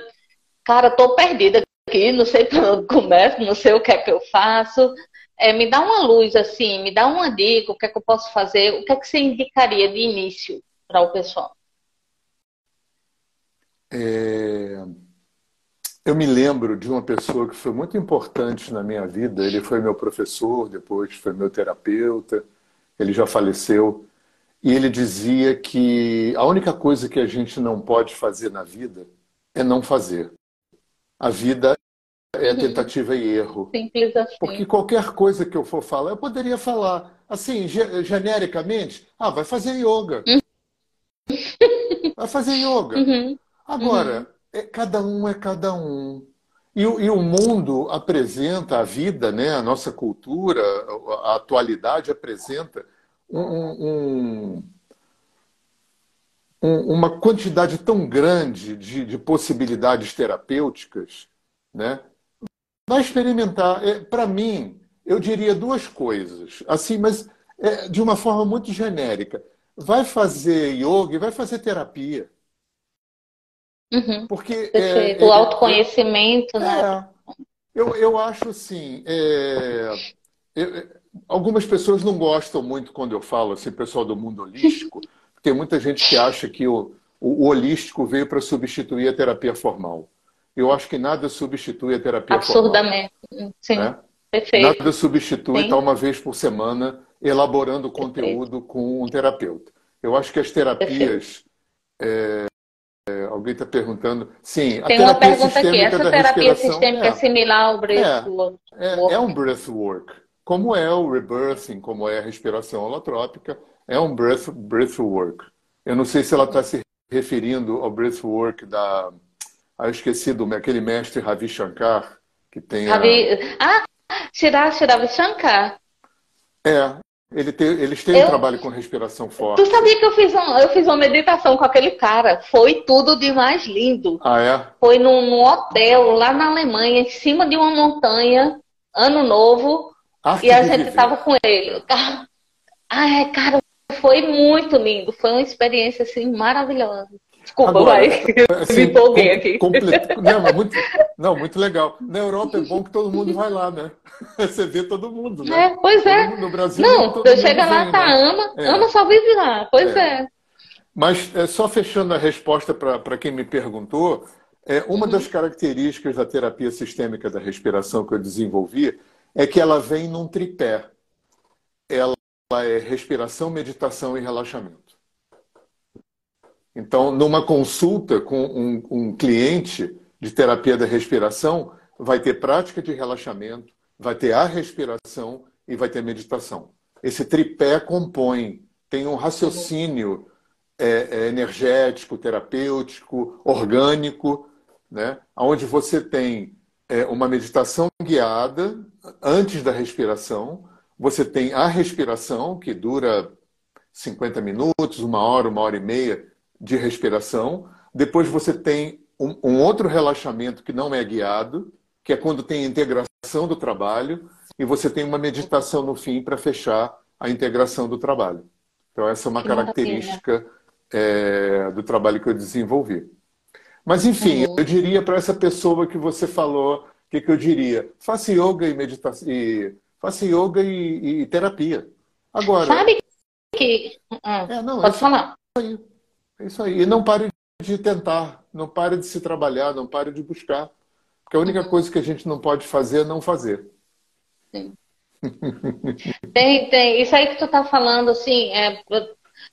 cara, tô perdida aqui, não sei para onde começo, não sei o que é que eu faço, é, me dá uma luz assim, me dá uma dica, o que é que eu posso fazer, o que é que você indicaria de início para o pessoal? É... Eu me lembro de uma pessoa que foi muito importante na minha vida. Ele foi meu professor, depois foi meu terapeuta. Ele já faleceu. E ele dizia que a única coisa que a gente não pode fazer na vida é não fazer. A vida é tentativa e erro. Simples assim. Porque qualquer coisa que eu for falar, eu poderia falar assim, genericamente, ah, vai fazer yoga. Uhum. Vai fazer yoga. Uhum. Agora, uhum é, cada um é cada um. E, e, o mundo apresenta a vida, né, a nossa cultura, a atualidade apresenta um, um, um, uma quantidade tão grande de, de, possibilidades terapêuticas. Né? Vai experimentar. É, Para mim, eu diria duas coisas, assim, mas é, de uma forma muito genérica. Vai fazer yoga e vai fazer terapia. Uhum. Porque é, o é, autoconhecimento, é, né? Eu, eu acho assim, é, eu, algumas pessoas não gostam muito quando eu falo assim, pessoal do mundo holístico, tem muita gente que acha que o, o, o holístico veio para substituir a terapia formal. Eu acho que nada substitui a terapia Absurdamente. formal. Absurdamente, sim. Né? Perfeito. Nada substitui estar uma vez por semana elaborando conteúdo Perfeito. com um terapeuta. Eu acho que as terapias é, é, alguém está perguntando. Sim, Tem uma pergunta aqui. Essa terapia sistêmica é, é similar ao breathwork? É, é, é um breathwork. Como é o rebirthing, como é a respiração holotrópica, é um breath, breathwork. Eu não sei se ela está se referindo ao breathwork da. Ah, eu esqueci do aquele mestre Ravi Shankar, que tem. Ravi... A... Ah, Ravi Shankar. É, ele tem, eles têm eu, um trabalho com respiração forte. Tu sabia que eu fiz, um, eu fiz uma meditação com aquele cara? Foi tudo de mais lindo. Ah, é? Foi num, num hotel lá na Alemanha, em cima de uma montanha, ano novo. Arte e a gente viver. tava com ele. Ah, cara, foi muito lindo. Foi uma experiência assim maravilhosa. Desculpa, Agora, vai. Assim, Me empolguei aqui. Não, muito, não, muito legal. Na Europa é bom que todo mundo vai lá, né? Você vê todo mundo, né? É, pois é. No Brasil, não, você chega lá, vem, tá, né? ama, é. ama só vive lá. Pois é. é. Mas é, só fechando a resposta para quem me perguntou, é, uma uhum. das características da terapia sistêmica da respiração que eu desenvolvi é que ela vem num tripé. Ela é respiração, meditação e relaxamento. Então, numa consulta com um, um cliente de terapia da respiração, vai ter prática de relaxamento, vai ter a respiração e vai ter meditação. Esse tripé compõe tem um raciocínio é, é, energético, terapêutico, orgânico, né? onde você tem é, uma meditação guiada antes da respiração, você tem a respiração, que dura 50 minutos, uma hora, uma hora e meia de respiração. Depois você tem um, um outro relaxamento que não é guiado, que é quando tem a integração do trabalho, e você tem uma meditação no fim para fechar a integração do trabalho. Então, essa é uma característica é, do trabalho que eu desenvolvi. Mas, enfim, eu diria para essa pessoa que você falou, o que, que eu diria? Faça yoga e meditação. E, faça yoga e, e, terapia. Agora. Sabe que. Ah, é, não, pode é falar. Aí, é isso aí. E não pare de tentar, não pare de se trabalhar, não pare de buscar. Porque a única coisa que a gente não pode fazer é não fazer. Sim. tem, tem. Isso aí que tu tá falando, assim, é,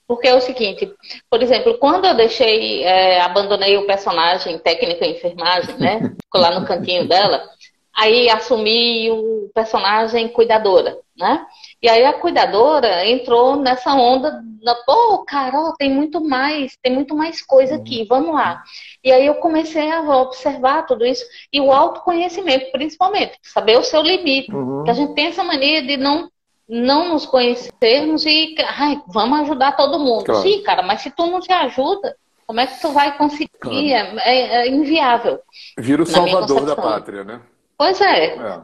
porque é o seguinte, por exemplo, quando eu deixei, é, abandonei o personagem técnico em enfermagem, né? Ficou lá no cantinho dela, aí assumi o personagem cuidadora, né? E aí a cuidadora entrou nessa onda, da, pô, Carol, tem muito mais, tem muito mais coisa aqui, vamos lá. E aí eu comecei a observar tudo isso e o autoconhecimento, principalmente, saber o seu limite. Uhum. Que a gente tem essa mania de não não nos conhecermos e ai, vamos ajudar todo mundo. Claro. Sim, cara, mas se tu não te ajuda, como é que tu vai conseguir? Claro. É, é, é, inviável. Vira o salvador da pátria, né? Pois é. é.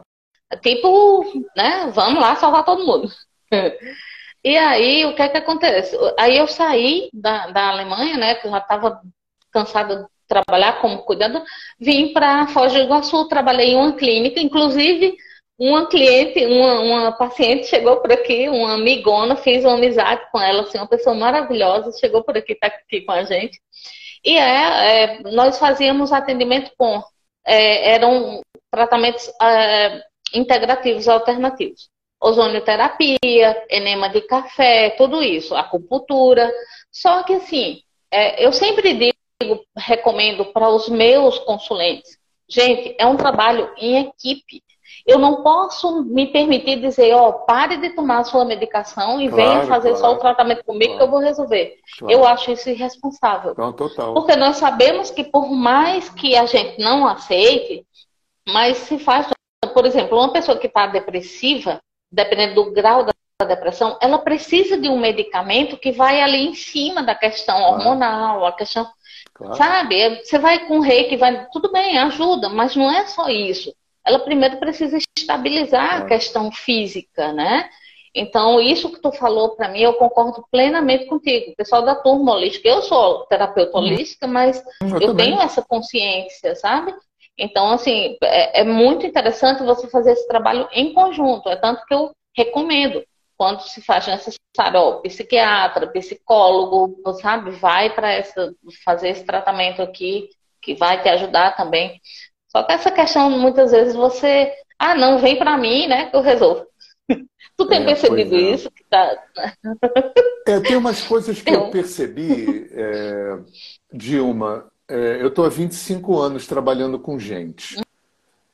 Tipo, né? Vamos lá salvar todo mundo. e aí, o que é que acontece? Aí eu saí da, da Alemanha, né? Que eu já estava cansada de trabalhar como cuidador, vim para Foz do Iguaçu, trabalhei em uma clínica, inclusive uma cliente, uma, uma paciente chegou por aqui, uma amigona, fiz uma amizade com ela, assim, uma pessoa maravilhosa, chegou por aqui, está aqui com a gente. E é, é, nós fazíamos atendimento com, é, eram tratamentos é, integrativos alternativos. Ozonioterapia, enema de café, tudo isso, acupuntura. Só que assim, é, eu sempre digo, recomendo para os meus consulentes, gente, é um trabalho em equipe. Eu não posso me permitir dizer, ó, oh, pare de tomar a sua medicação e claro, venha fazer claro, só o tratamento comigo claro, que eu vou resolver. Eu acho isso irresponsável. Não, total. Porque nós sabemos que por mais que a gente não aceite, mas se faz, por exemplo, uma pessoa que está depressiva, dependendo do grau da depressão, ela precisa de um medicamento que vai ali em cima da questão hormonal, a questão, sabe? Você vai com reiki, vai, tudo bem, ajuda, mas não é só isso ela primeiro precisa estabilizar a é. questão física, né? Então, isso que tu falou para mim, eu concordo plenamente contigo. O pessoal da turma holística, eu sou terapeuta uhum. holística, mas eu, eu tenho essa consciência, sabe? Então, assim, é, é, muito interessante você fazer esse trabalho em conjunto. É tanto que eu recomendo, quando se faz necessário, ó, psiquiatra, psicólogo, sabe? Vai para fazer esse tratamento aqui, que vai te ajudar também. Só que essa questão, muitas vezes, você. Ah, não, vem para mim, né? Que eu resolvo. tu tem é, percebido é. isso? Que tá... é, tem umas coisas que eu percebi, é, Dilma. É, eu estou há 25 anos trabalhando com gente.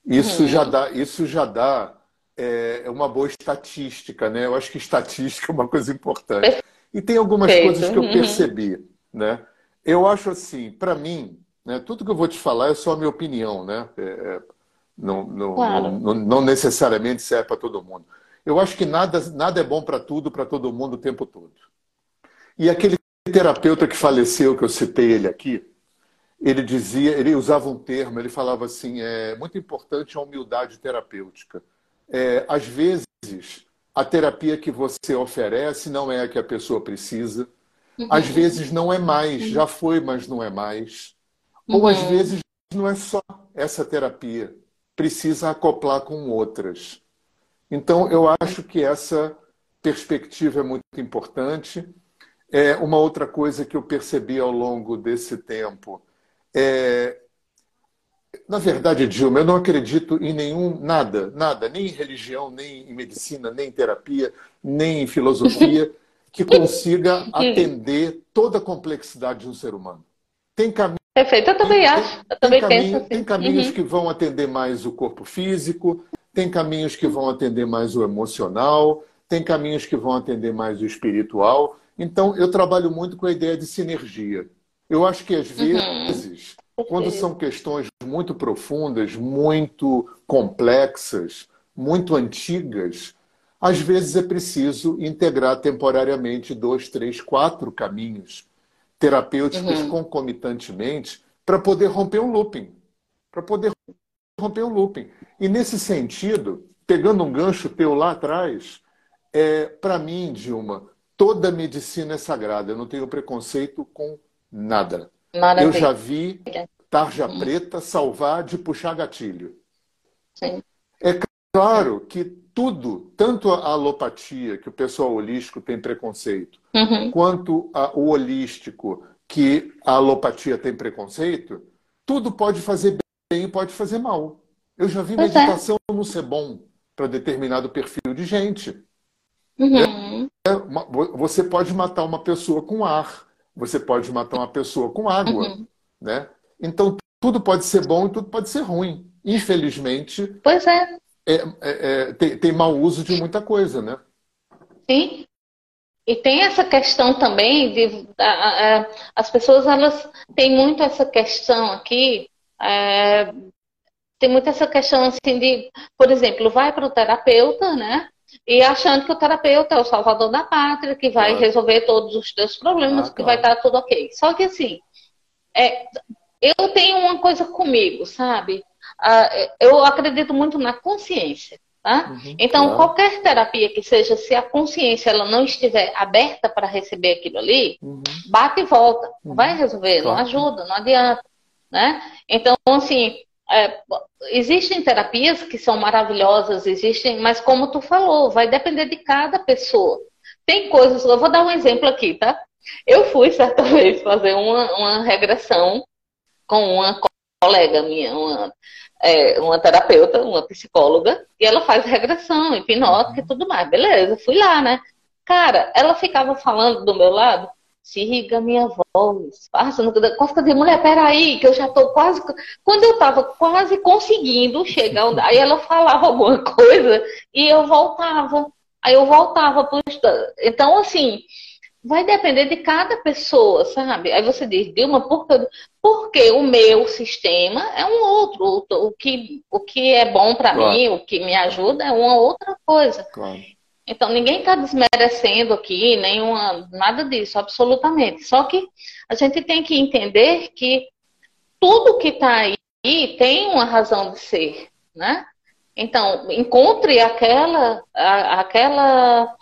Isso uhum. já dá, isso já dá é, uma boa estatística, né? Eu acho que estatística é uma coisa importante. E tem algumas Perfeito. coisas que eu uhum. percebi, né? Eu acho assim, para mim, né? Tudo que eu vou te falar é só a minha opinião, né? É, é, não, não, claro. não, não, necessariamente serve para todo mundo. Eu acho que nada, nada é bom para tudo, para todo mundo o tempo todo. E aquele terapeuta que faleceu, que eu citei ele aqui, ele dizia, ele usava um termo, ele falava assim, é muito importante a humildade terapêutica. É, às vezes, a terapia que você oferece não é a que a pessoa precisa. Às uhum. vezes não é mais, já foi, mas não é mais. Uhum. Ou às uhum. vezes não é só essa terapia, precisa acoplar com outras. Então, eu acho que essa perspectiva é muito importante. É, uma outra coisa que eu percebi ao longo desse tempo é. Na verdade, Dilma, eu não acredito em nenhum, nada, nada, nem em religião, nem em medicina, nem em terapia, nem em filosofia, que consiga atender toda a complexidade de um ser humano. Tem caminho Perfeito, eu também acho. Eu também tem penso assim. Tem caminhos uhum. que vão atender mais o corpo físico, tem caminhos que vão atender mais o emocional, tem caminhos que vão atender mais o espiritual. Então, eu trabalho muito com a ideia de sinergia. Eu acho que às uhum. vezes, uhum. quando são questões muito profundas, muito complexas, muito antigas, às vezes é preciso integrar temporariamente dois, três, quatro caminhos terapêuticos uhum. concomitantemente para poder romper um looping. Para poder romper um looping. E nesse sentido, pegando um gancho teu lá atrás, é, para mim, Dilma, toda medicina é sagrada. Eu não tenho preconceito com nada. Maravilha. Eu já vi tarja uhum. preta salvar de puxar gatilho. Sim. É claro que tudo, tanto a alopatia, que o pessoal holístico tem preconceito, uhum. quanto a, o holístico, que a alopatia tem preconceito, tudo pode fazer bem e pode fazer mal. Eu já vi pois é. meditação é. não ser bom para determinado perfil de gente. Uhum. É você pode matar uma pessoa com ar, você pode matar uma pessoa com água. Uhum. Né? Então, tudo pode ser bom e tudo pode ser ruim. Infelizmente. Pois é é, é, é, tem, tem mau uso de muita coisa, né? Sim. E tem essa questão também de a, a, as pessoas elas têm muito essa questão aqui é, tem muito essa questão assim de, por exemplo, vai para o terapeuta, né? E achando que o terapeuta é o salvador da pátria, que vai claro. resolver todos os teus problemas, ah, que claro. vai estar tudo ok. Só que assim, é, eu tenho uma coisa comigo, sabe? uh, eu acredito muito na consciência. Tá? Uhum, então, claro. qualquer terapia que seja, se a consciência ela não estiver aberta para receber aquilo ali, uhum. bate e volta. Não uhum. vai resolver, não ajuda, não adianta. Né? Então, assim, é, existem terapias que são maravilhosas, existem, mas como tu falou, vai depender de cada pessoa. Tem coisas, eu vou dar um exemplo aqui, tá? Eu fui certa vez fazer uma, uma regressão com uma colega minha, uma é, uma terapeuta, uma psicóloga, e ela faz regressão, hipnótica e tudo mais. Beleza, fui lá, né? Cara, ela ficava falando do meu lado, siga minha voz, faça no Costa de mulher, peraí, que eu já tô quase. Quando eu tava quase conseguindo chegar, aí ela falava alguma coisa e eu voltava. Aí eu voltava pro Então, assim, vai depender de cada pessoa, sabe? Aí você diz, Dilma, por que, porque o meu sistema é um outro. O, que, o que é bom para claro. mim, o que me ajuda é uma outra coisa. Claro. Então, ninguém está desmerecendo aqui, nenhuma, nada disso, absolutamente. Só que a gente tem que entender que tudo que está aí tem uma razão de ser, né? Então, encontre aquela, aquela,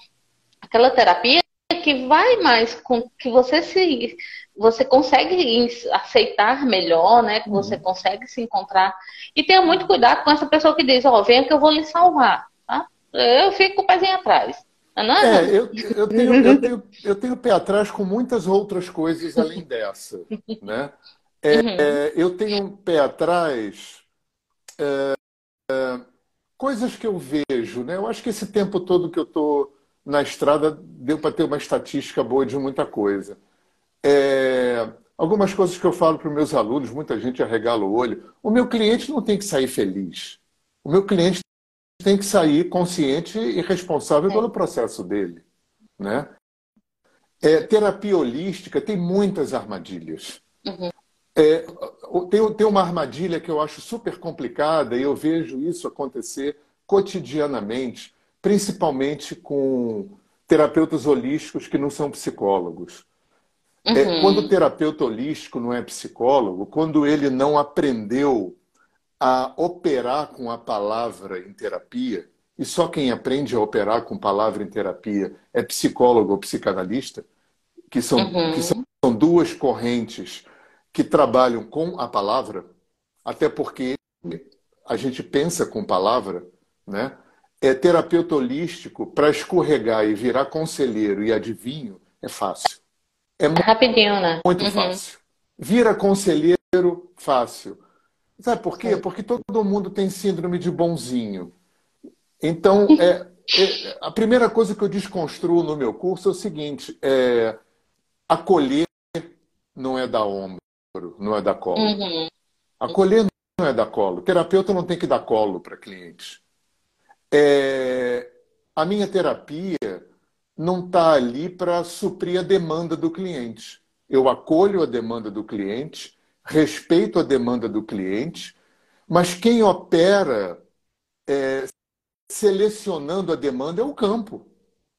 aquela terapia que vai mais com que você se você consegue aceitar melhor, né? Que você uhum. consegue se encontrar e tenha muito cuidado com essa pessoa que diz, ó, oh, venha que eu vou lhe salvar, tá? Eu fico com o pezinho atrás. Não é, é eu, eu, tenho, eu, tenho, eu tenho pé atrás com muitas outras coisas além dessa, né? É, uhum. é, eu tenho um pé atrás é, é, coisas que eu vejo, né? Eu acho que esse tempo todo que eu estou na estrada deu para ter uma estatística boa de muita coisa. É, algumas coisas que eu falo para os meus alunos, muita gente arregala o olho. O meu cliente não tem que sair feliz. O meu cliente tem que sair consciente e responsável é. pelo processo dele. Né? É, terapia holística tem muitas armadilhas. Uhum. É, tem, tem uma armadilha que eu acho super complicada e eu vejo isso acontecer cotidianamente principalmente com terapeutas holísticos que não são psicólogos. É, uhum. É, quando o terapeuta holístico não é psicólogo, quando ele não aprendeu a operar com a palavra em terapia, e só quem aprende a operar com palavra em terapia é psicólogo ou psicanalista, que são, uhum. que são, são duas correntes que trabalham com a palavra, até porque a gente pensa com palavra, né? é, terapeuta holístico, para escorregar e virar conselheiro e adivinho, é fácil. É, rapidinho, né? Muito uhum. fácil. Vira conselheiro, fácil. Sabe por quê? Porque todo mundo tem síndrome de bonzinho. Então, é, é, a primeira coisa que eu desconstruo no meu curso é o seguinte: é, acolher não é dar ombro, não é dar colo. Uhum. Acolher não é dar colo. O terapeuta não tem que dar colo para clientes. É, a minha terapia não está ali para suprir a demanda do cliente. Eu acolho a demanda do cliente, respeito a demanda do cliente, mas quem opera é, selecionando a demanda é o campo.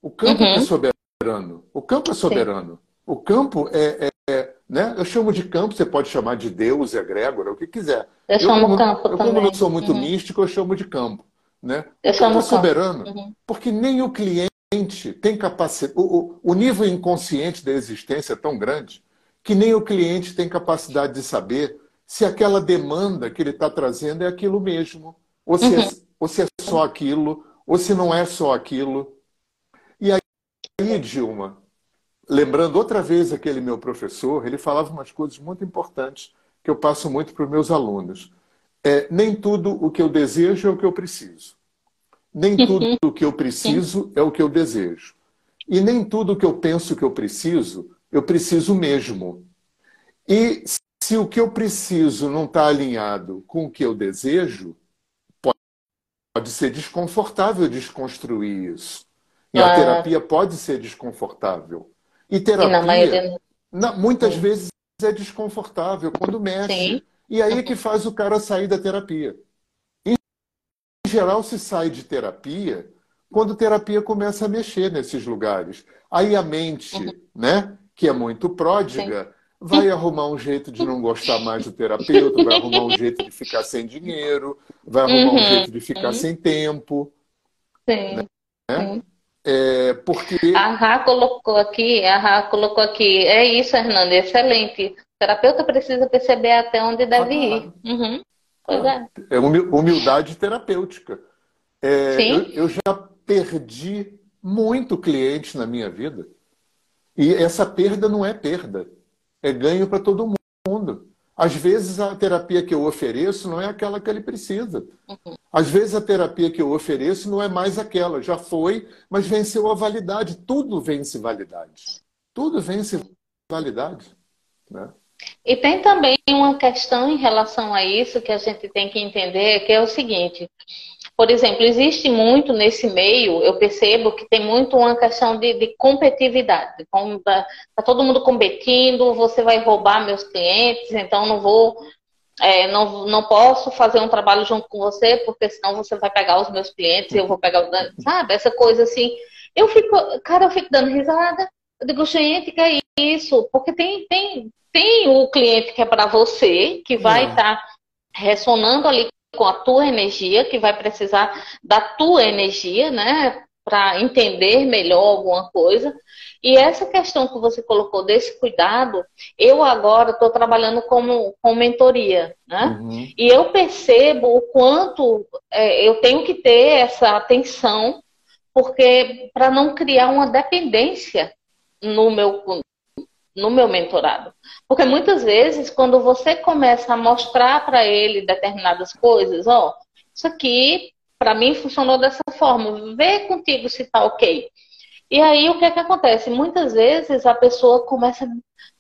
O campo é uhum. é soberano. O campo é soberano. Sim. O campo é, é, é, né? Eu chamo de campo, você pode chamar de Deus, egrégora, o que quiser. Eu, eu chamo como, campo eu, também. Como não sou muito uhum. místico, eu chamo de campo. Né? Eu o campo é soberano, uhum. porque nem o cliente tem capacidade. O, o nível inconsciente da existência é tão grande que nem o cliente tem capacidade de saber se aquela demanda que ele está trazendo é aquilo mesmo, ou se, é, uhum. é, ou se é só aquilo, ou se não é só aquilo. E aí, Dilma, lembrando outra vez aquele meu professor, ele falava umas coisas muito importantes que eu passo muito para os meus alunos. É, nem tudo o que eu desejo é o que eu preciso. Nem tudo o que eu preciso é o que eu desejo. E nem tudo o que eu penso que eu preciso, eu preciso mesmo. E se o que eu preciso não está alinhado com o que eu desejo, pode, pode ser desconfortável desconstruir isso. E a terapia pode ser desconfortável. E terapia, e maioria... na, muitas Sim. vezes, é desconfortável quando mexe. Sim. E aí é que faz o cara sair da terapia geral, se sai de terapia quando terapia começa a mexer nesses lugares. Aí a mente, uhum. né, que é muito pródiga, Sim. vai arrumar um jeito de não gostar mais do terapeuta, vai arrumar um jeito de ficar sem dinheiro, vai arrumar uhum. um jeito de ficar uhum. sem tempo. Sim. Né? Sim. É, porque... A Rá colocou aqui, a Rá colocou aqui, é isso, Hernando, excelente. O terapeuta precisa perceber até onde deve ah, ir. Uhum. Pois é. É humildade terapêutica. É, eu, eu, já perdi muito cliente na minha vida. E essa perda não é perda. É ganho para todo mundo. Às vezes a terapia que eu ofereço não é aquela que ele precisa. Uhum. Às vezes a terapia que eu ofereço não é mais aquela. Já foi, mas venceu a validade. Tudo vence validade. Tudo vence validade. Né? E tem também uma questão em relação a isso que a gente tem que entender, que é o seguinte. Por exemplo, existe muito nesse meio, eu percebo que tem muito uma questão de, de competitividade. Como tá, tá, todo mundo competindo, você vai roubar meus clientes, então não vou, é, não, não posso fazer um trabalho junto com você, porque senão você vai pegar os meus clientes e eu vou pegar, sabe? Essa coisa assim. Eu fico, cara, eu fico dando risada. Eu digo, gente, que é isso? Porque tem, tem, tem o cliente que é para você, que vai estar tá ressonando ali com a tua energia, que vai precisar da tua energia, né? Para entender melhor alguma coisa. E essa questão que você colocou desse cuidado, eu agora estou trabalhando como, com mentoria, né? Uhum. E eu percebo o quanto é, eu tenho que ter essa atenção, porque para não criar uma dependência no meu, no meu mentorado. Porque muitas vezes, quando você começa a mostrar para ele determinadas coisas, ó, isso aqui para mim funcionou dessa forma, vê contigo se tá ok. E aí o que é que acontece? Muitas vezes a pessoa começa,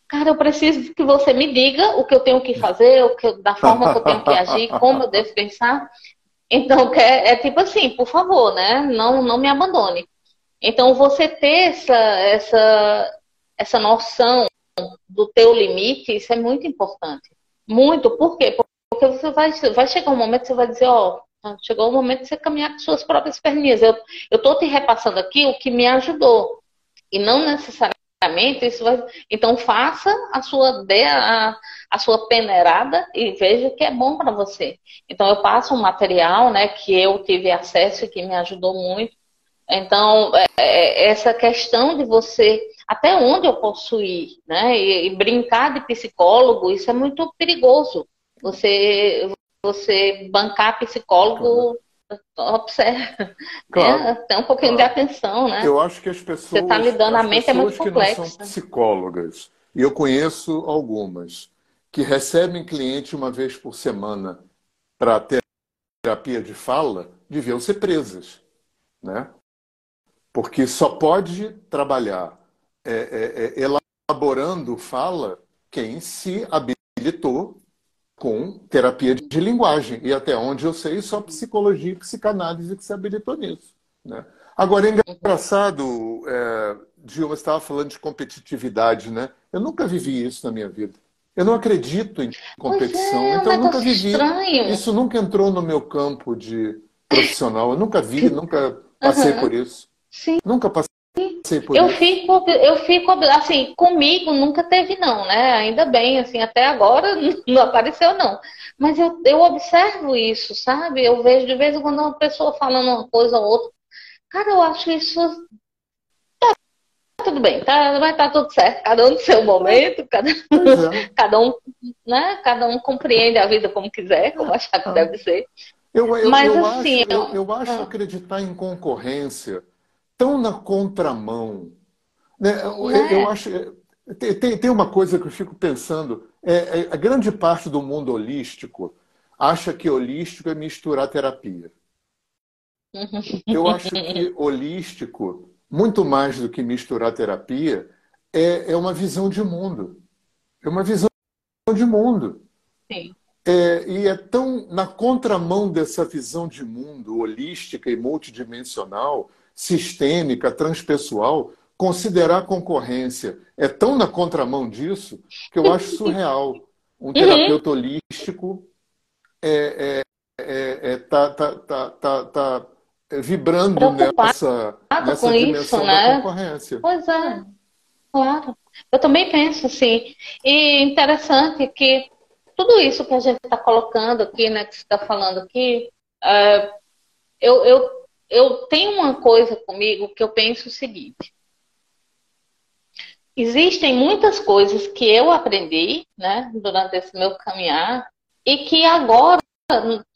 cara, eu preciso que você me diga o que eu tenho que fazer, o que, da forma que eu tenho que agir, como eu devo pensar. Então é, é tipo assim, por favor, né? Não, não me abandone. Então você ter essa, essa essa noção do teu limite, isso é muito importante. Muito. Por quê? Porque você vai, vai chegar um momento que você vai dizer, ó, oh, chegou o momento de você caminhar com suas próprias perninhas. Eu estou te repassando aqui o que me ajudou. E não necessariamente isso vai. Então faça a sua a, a sua peneirada e veja que é bom para você. Então eu passo um material né, que eu tive acesso e que me ajudou muito. Então, é, é essa questão de você até onde eu posso ir, né? E, e, brincar de psicólogo, isso é muito perigoso. Você, você bancar psicólogo, claro. observa. Claro. É, tem um pouquinho claro. de atenção, né? Eu acho que as pessoas. Você está lidando, a mente é muito complexa. Que não são psicólogas, e eu conheço algumas, que recebem cliente uma vez por semana para terapia de fala, deviam ser presas, né? Porque só pode trabalhar é, é, é, elaborando fala quem se habilitou com terapia de linguagem. E até onde eu sei, só psicologia e psicanálise que se habilitou nisso. Né? Agora, é engraçado, é, Dilma, você estava falando de competitividade, né? Eu nunca vivi isso na minha vida. Eu não acredito em competição, é, então eu nunca vivi. Estranho. Isso nunca entrou no meu campo de profissional. Eu nunca vi, nunca passei uhum. por isso. Sim. Nunca passei por eu isso. Fico, eu fico, assim, comigo nunca teve não, né? Ainda bem, assim, até agora não apareceu não. Mas eu, eu observo isso, sabe? Eu vejo de vez em quando uma pessoa falando uma coisa ou outra. Cara, eu acho isso tudo bem, tá, vai estar tá tudo certo, cada um no seu momento, cada, é. cada um, né, cada um compreende a vida como quiser, como achar que ah. deve ser. Eu, eu, Mas eu assim, acho, eu, eu acho ah. acreditar em concorrência tão na contramão. Né? Eu, é? eu acho. Tem, tem uma coisa que eu fico pensando: é, é, a grande parte do mundo holístico acha que holístico é misturar terapia. Eu acho que holístico muito mais do que misturar terapia, é, é uma visão de mundo. É uma visão de mundo. Sim. É, e é tão na contramão dessa visão de mundo holística e multidimensional, sistêmica, transpessoal, considerar a concorrência é tão na contramão disso que eu acho surreal. Um uhum. terapeuta uhum. holístico é, é, é, é, tá, tá, tá, tá, tá vibrando nessa, nessa com dimensão isso, né? da concorrência. Pois é, claro. Eu também penso assim. E interessante que tudo isso que a gente está colocando aqui, né, que você está falando aqui, uh, eu, eu, eu tenho uma coisa comigo que eu penso o seguinte. Existem muitas coisas que eu aprendi, né, durante esse meu caminhar, e que agora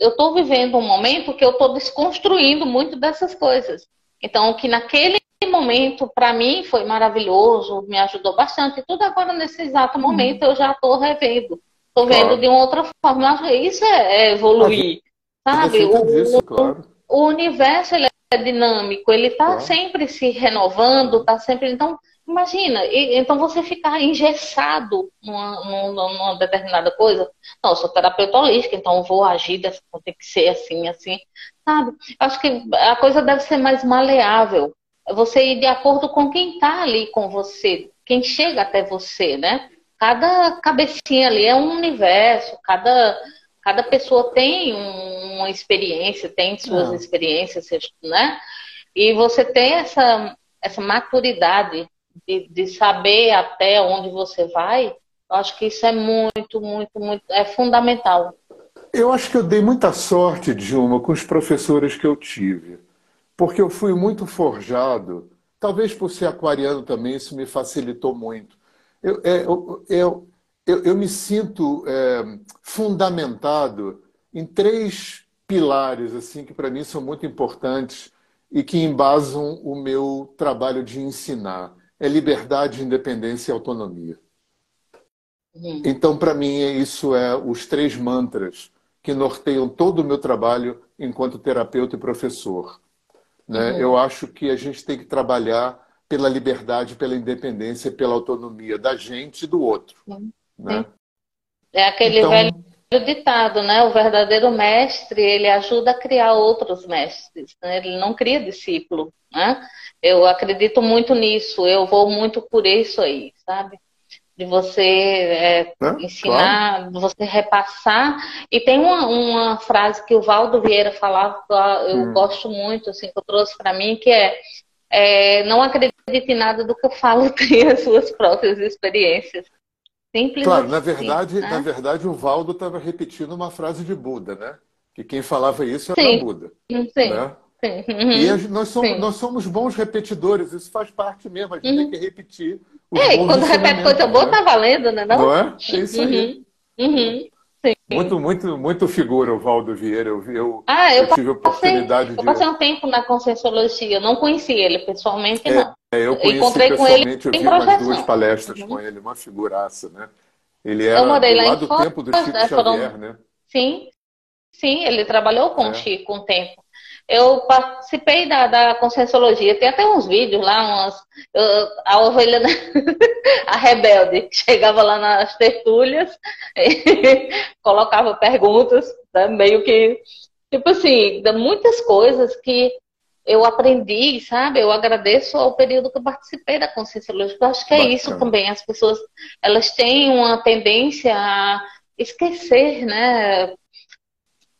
eu estou vivendo um momento que eu estou desconstruindo muito dessas coisas. Então, que naquele momento, para mim, foi maravilhoso, me ajudou bastante. E tudo agora, nesse exato momento, eu já estou revendo. Estou vendo claro. de uma outra forma. Isso é, é evoluir, sabe? O, disso, claro. O, universo ele é dinâmico, ele está claro. sempre se renovando, está sempre. Então, Imagina, e, então você ficar engessado numa, numa, numa, determinada coisa. Não, eu sou terapeuta holística, então eu vou agir dessa tem que ser assim, assim, sabe? Acho que a coisa deve ser mais maleável. Você ir de acordo com quem está ali com você, quem chega até você, né? Cada cabecinha ali é um universo, cada, cada pessoa tem uma experiência, tem suas Não. experiências, né? E você tem essa, essa maturidade de, de saber até onde você vai, eu acho que isso é muito, muito, muito, é fundamental. Eu acho que eu dei muita sorte, Dilma, com os professores que eu tive, porque eu fui muito forjado. Talvez por ser aquariano também, isso me facilitou muito. Eu, é, eu, eu, eu, eu me sinto é, fundamentado em três pilares assim que para mim são muito importantes e que embasam o meu trabalho de ensinar é liberdade, independência e autonomia. Uhum. Então, para mim, isso é os três mantras que norteiam todo o meu trabalho enquanto terapeuta e professor. Né? Uhum. Eu acho que a gente tem que trabalhar pela liberdade, pela independência, pela autonomia da gente e do outro. Uhum. Né? É aquele então... velho ditado, né? O verdadeiro mestre ele ajuda a criar outros mestres. Né? Ele não cria discípulo, né? Eu acredito muito nisso, eu vou muito por isso aí, sabe? De você é, é, ensinar, claro. você repassar. E tem uma, uma, frase que o Valdo Vieira falava, eu hum. gosto muito, assim, que eu trouxe para mim, que é, é, não acredite em nada do que eu falo, tenha as suas próprias experiências. Simples claro, assim, na verdade, né? na verdade, o Valdo estava repetindo uma frase de Buda, né? Que quem falava isso era Sim. Buda. Sim. Né? Uhum. E nós somos, nós somos bons repetidores, isso faz parte mesmo, a gente uhum. tem que repetir. Os é, quando repete coisa boa, né? tá valendo, né? Não, não é? É isso aí. Uhum. Muito, muito, muito figura o Valdo Vieira. Eu, eu, ah, eu, eu tive a oportunidade passei, de. Eu passei um tempo na Conscienciologia, eu não conheci ele pessoalmente, é, não. É, eu conheci Encontrei pessoalmente, com ele eu vi umas duas palestras uhum. com ele, uma figuraça, né? Ele era eu morei lá, lá do tempo do Chico né? Xavier, Foram... né? Sim, sim, ele trabalhou com é. o Chico um tempo. Eu participei da, da Conscienciologia, tem até uns vídeos lá, umas, eu, a ovelha, a rebelde, chegava lá nas tertúlias, colocava perguntas, né, meio que, tipo assim, muitas coisas que eu aprendi, sabe? Eu agradeço ao período que eu participei da consciência lógica. Eu acho que é Bacana. isso também. As pessoas, elas têm uma tendência a esquecer, né?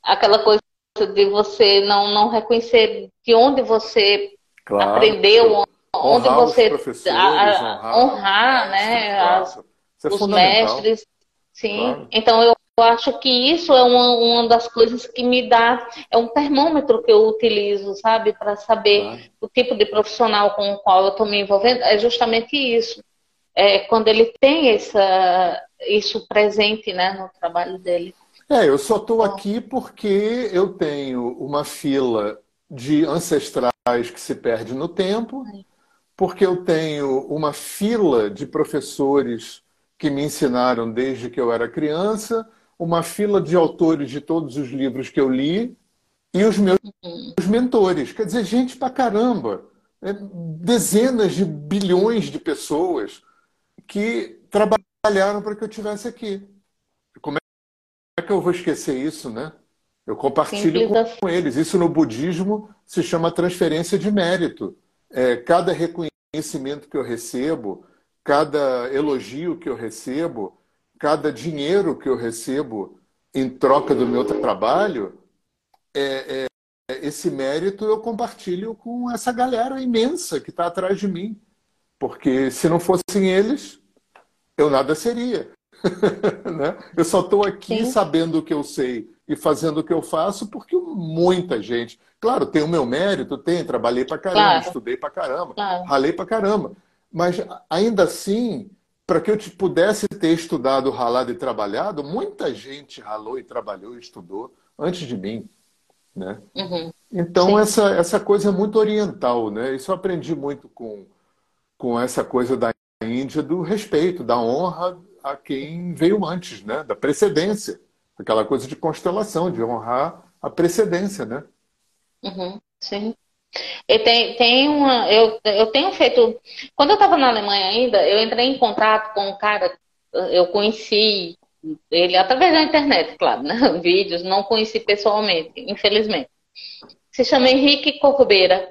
Aquela coisa de você não, não reconhecer de onde você claro, aprendeu, onde você a, honrar, honrar né? As, é os mestres. Sim. Claro. Então eu eu acho que isso é uma, uma das coisas que me dá, é um termômetro que eu utilizo, sabe, para saber claro. o tipo de profissional com o qual eu estou me envolvendo, é justamente isso. É quando ele tem essa, isso presente né, no trabalho dele. É, eu só estou aqui porque eu tenho uma fila de ancestrais que se perde no tempo, porque eu tenho uma fila de professores que me ensinaram desde que eu era criança, uma fila de autores de todos os livros que eu li e os meus uhum. mentores. Quer dizer, gente pra caramba. É, dezenas de bilhões de pessoas que trabalharam para que eu tivesse aqui. Como é que eu vou esquecer isso, né? Eu compartilho com, com, eles. Isso no budismo se chama transferência de mérito. É, cada reconhecimento que eu recebo, cada elogio que eu recebo, cada dinheiro que eu recebo em troca do meu trabalho, é, é, esse mérito eu compartilho com essa galera imensa que está atrás de mim. Porque se não fossem eles, eu nada seria. né? Eu só estou aqui Sim. sabendo o que eu sei e fazendo o que eu faço porque muita gente. Claro, tem o meu mérito, tem, trabalhei para caramba, claro. estudei para caramba, claro. ralei para caramba. Mas ainda assim, para que eu pudesse ter estudado, ralado e trabalhado, muita gente ralou e trabalhou e estudou antes de mim. Né? Uhum. Então, essa, essa coisa é muito oriental. Né? Isso eu aprendi muito com, com essa coisa da Índia, do respeito, da honra a quem veio antes, né? da precedência. Aquela coisa de constelação, de honrar a precedência. Né? Uhum. Sim. Tem, tem uma. Eu, eu tenho feito. Quando eu estava na Alemanha ainda, eu entrei em contato com um cara, eu conheci ele através da internet, claro, né? Vídeos, não conheci pessoalmente, infelizmente. Se chama Henrique Corbeira.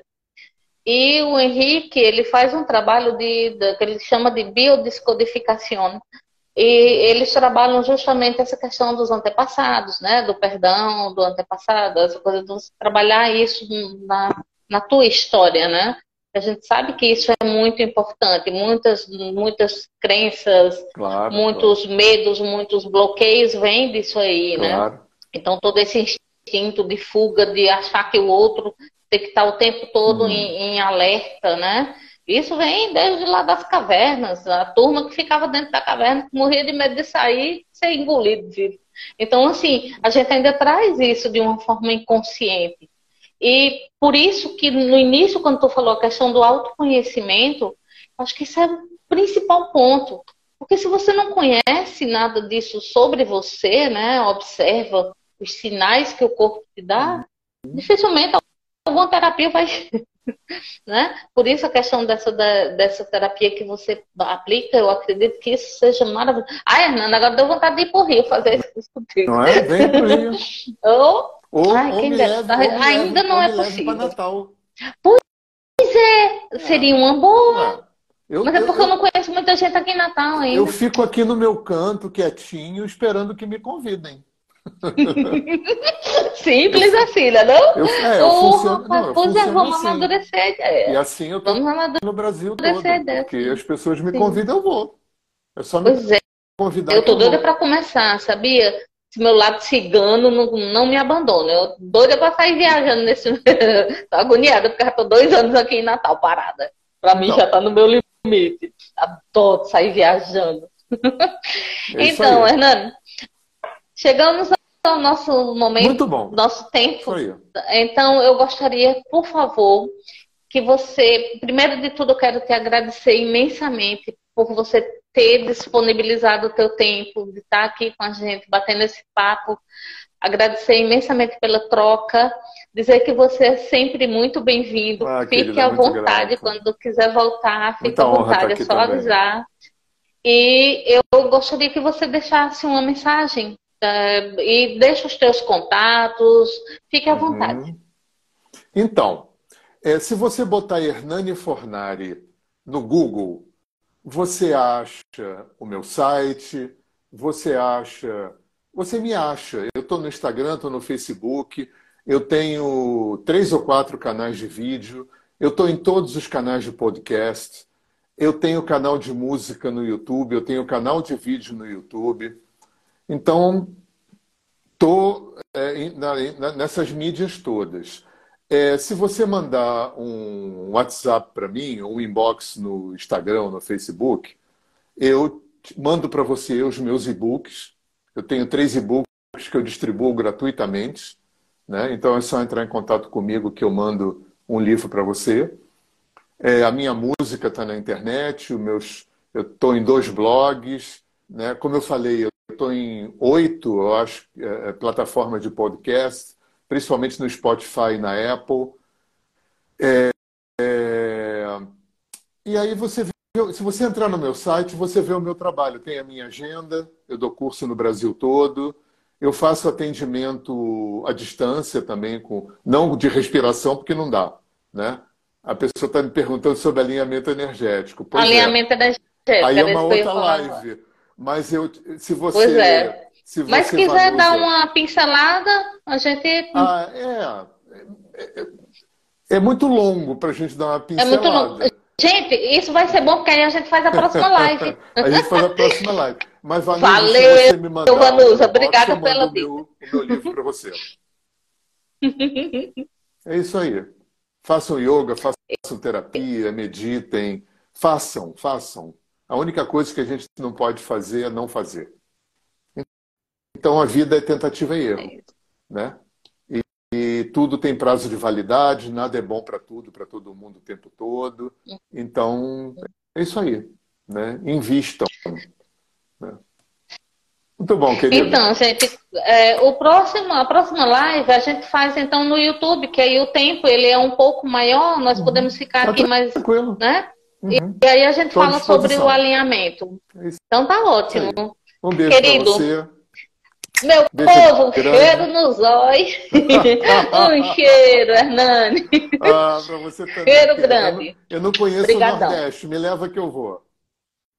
E o Henrique, ele faz um trabalho de, de que ele chama de biodescodificação. E eles trabalham justamente essa questão dos antepassados, né? Do perdão, do antepassado, essa coisa de trabalhar isso na, na tua história, né? A gente sabe que isso é muito importante. Muitas, muitas crenças, claro, muitos claro. medos, muitos bloqueios vêm disso aí, né? claro. né? Então todo esse instinto de fuga, de achar que o outro tem que estar o tempo todo uhum. em, em, alerta, né? Isso vem desde lá das cavernas, a turma que ficava dentro da caverna, que morria de medo de sair ser engolido. Então, assim, a gente ainda traz isso de uma forma inconsciente. E por isso que no início, quando tu falou a questão do autoconhecimento, acho que isso é o principal ponto. Porque se você não conhece nada disso sobre você, né, observa os sinais que o corpo te dá, dificilmente alguma terapia vai. né? Por isso a questão dessa, dessa terapia que você aplica, eu acredito que isso seja maravilhoso. Ah, Hernanda, agora deu vontade de ir pro Rio fazer isso contigo. Não é? Vem pro Rio. oh, ou, Ai, ou me leve, ainda não é possível. Natal. Pois é, seria uma boa. É. Eu, Mas é porque eu, eu, não conheço muita gente aqui em Natal ainda. Eu fico aqui no meu canto, quietinho, esperando que me convidem. Simples eu, assim, né? Não? Eu, é, eu oh, funciono, não, eu pois é, vamos assim. amadurecer ideia. E assim eu tô no Brasil todo. Porque as pessoas me Sim. convidam, eu vou. É só me pois é. convidar. Eu tô doida para começar, sabia? esse meu lado cigano não, não me abandona. Eu doida pra sair viajando nesse. tô agoniada, porque já tô dois anos aqui em Natal parada. Pra mim não. já tá no meu limite. Adoro sair viajando. É então, Hernando, chegamos ao nosso momento, nosso tempo. Então, eu gostaria, por favor, que você, primeiro de tudo, eu quero te agradecer imensamente por você ter disponibilizado o teu tempo, de estar aqui com a gente, batendo esse papo. Agradecer imensamente pela troca, dizer que você é sempre muito bem-vindo. Ah, fique querida, à vontade, quando quiser voltar, fique à vontade, é só também. avisar. E eu gostaria que você deixasse uma mensagem uh, e deixe os teus contatos, fique à uhum. vontade. Então, É, se você botar Hernani Fornari no Google, você acha o meu site, você acha. Você me acha. Eu estou no Instagram, estou no Facebook, eu tenho três ou quatro canais de vídeo, eu estou em todos os canais de podcast, eu tenho canal de música no YouTube, eu tenho canal de vídeo no YouTube. Então, estou é, nessas mídias todas. É, se você mandar um WhatsApp para mim, ou um inbox no Instagram, no Facebook, eu mando para você os meus e-books. Eu tenho três e-books que eu distribuo gratuitamente. Né? Então é só entrar em contato comigo que eu mando um livro para você. É, a minha música está na internet, meus, eu estou em dois blogs. Né? Como eu falei, eu estou em oito, eu acho, é, é, plataformas de podcast principalmente no Spotify e na Apple. É, é, e aí você vê, se você entrar no meu site, você vê o meu trabalho. Tem a minha agenda, eu dou curso no Brasil todo, eu faço atendimento à distância também, com não de respiração, porque não dá. Né? A pessoa está me perguntando sobre alinhamento energético. Pois é. alinhamento é. energético. Aí é uma outra live. Mas eu, se você. Pois é se Mas se quiser dar uma pincelada, a gente. Ah, é. É, é muito longo para a gente dar uma pincelada. É muito longo. Gente, isso vai ser bom porque aí a gente faz a próxima live. a gente faz a próxima live. Mas Vanusa, Valeu, se você me mandar, Vanusa, obrigada pela dica. O meu livro para você. é isso aí. Façam yoga, façam terapia, meditem. Façam, façam. A única coisa que a gente não pode fazer é não fazer. Então a vida é tentativa e erro, é né? E, e, tudo tem prazo de validade, nada é bom para tudo, para todo mundo o tempo todo. Então é isso aí, né? Invistam. Né? Muito bom, querido. Então, gente, é, o próximo, a próxima live a gente faz então no YouTube, que aí o tempo ele é um pouco maior, nós uhum. podemos ficar tá aqui mais, tranquilo. né? Uhum. E, aí a gente Tô fala sobre o alinhamento. É então tá ótimo. Um beijo para você. Meu Beijo povo, um cheiro nos olhos. um cheiro, Hernani. Ah, pra você também. Cheiro grande. Eu, eu não conheço Obrigadão. o Nordeste, me leva que eu vou.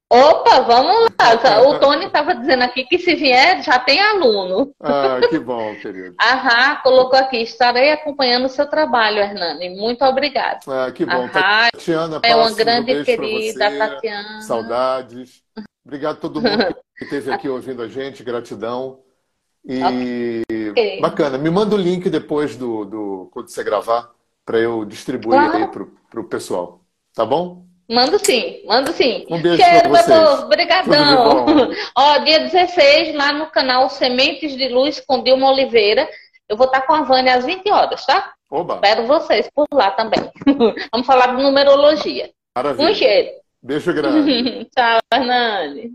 Opa, vamos lá. O Tony estava dizendo aqui que se vier, já tem aluno. Ah, que bom, querido. Ahá, colocou aqui. Estarei acompanhando o seu trabalho, Hernani. Muito obrigada. Ah, que bom. Ahá, Tatiana, é uma grande um querida, Tatiana. Saudades. Obrigado a todo mundo que esteve aqui ouvindo a gente. Gratidão. E okay. bacana, me manda o link depois do, do quando você gravar para eu distribuir claro. aí pro, pro pessoal. Tá bom? Mando sim, mando sim. Um beijo Cheiro, pra vocês. Obrigadão. Ó, dia 16, lá no canal Sementes de Luz com Dilma Oliveira, eu vou estar com a Vânia às 20 horas, tá? Oba. Espero vocês por lá também. Vamos falar de numerologia. Maravilha. Um cheiro. Beijo grande. Tchau, Hernani.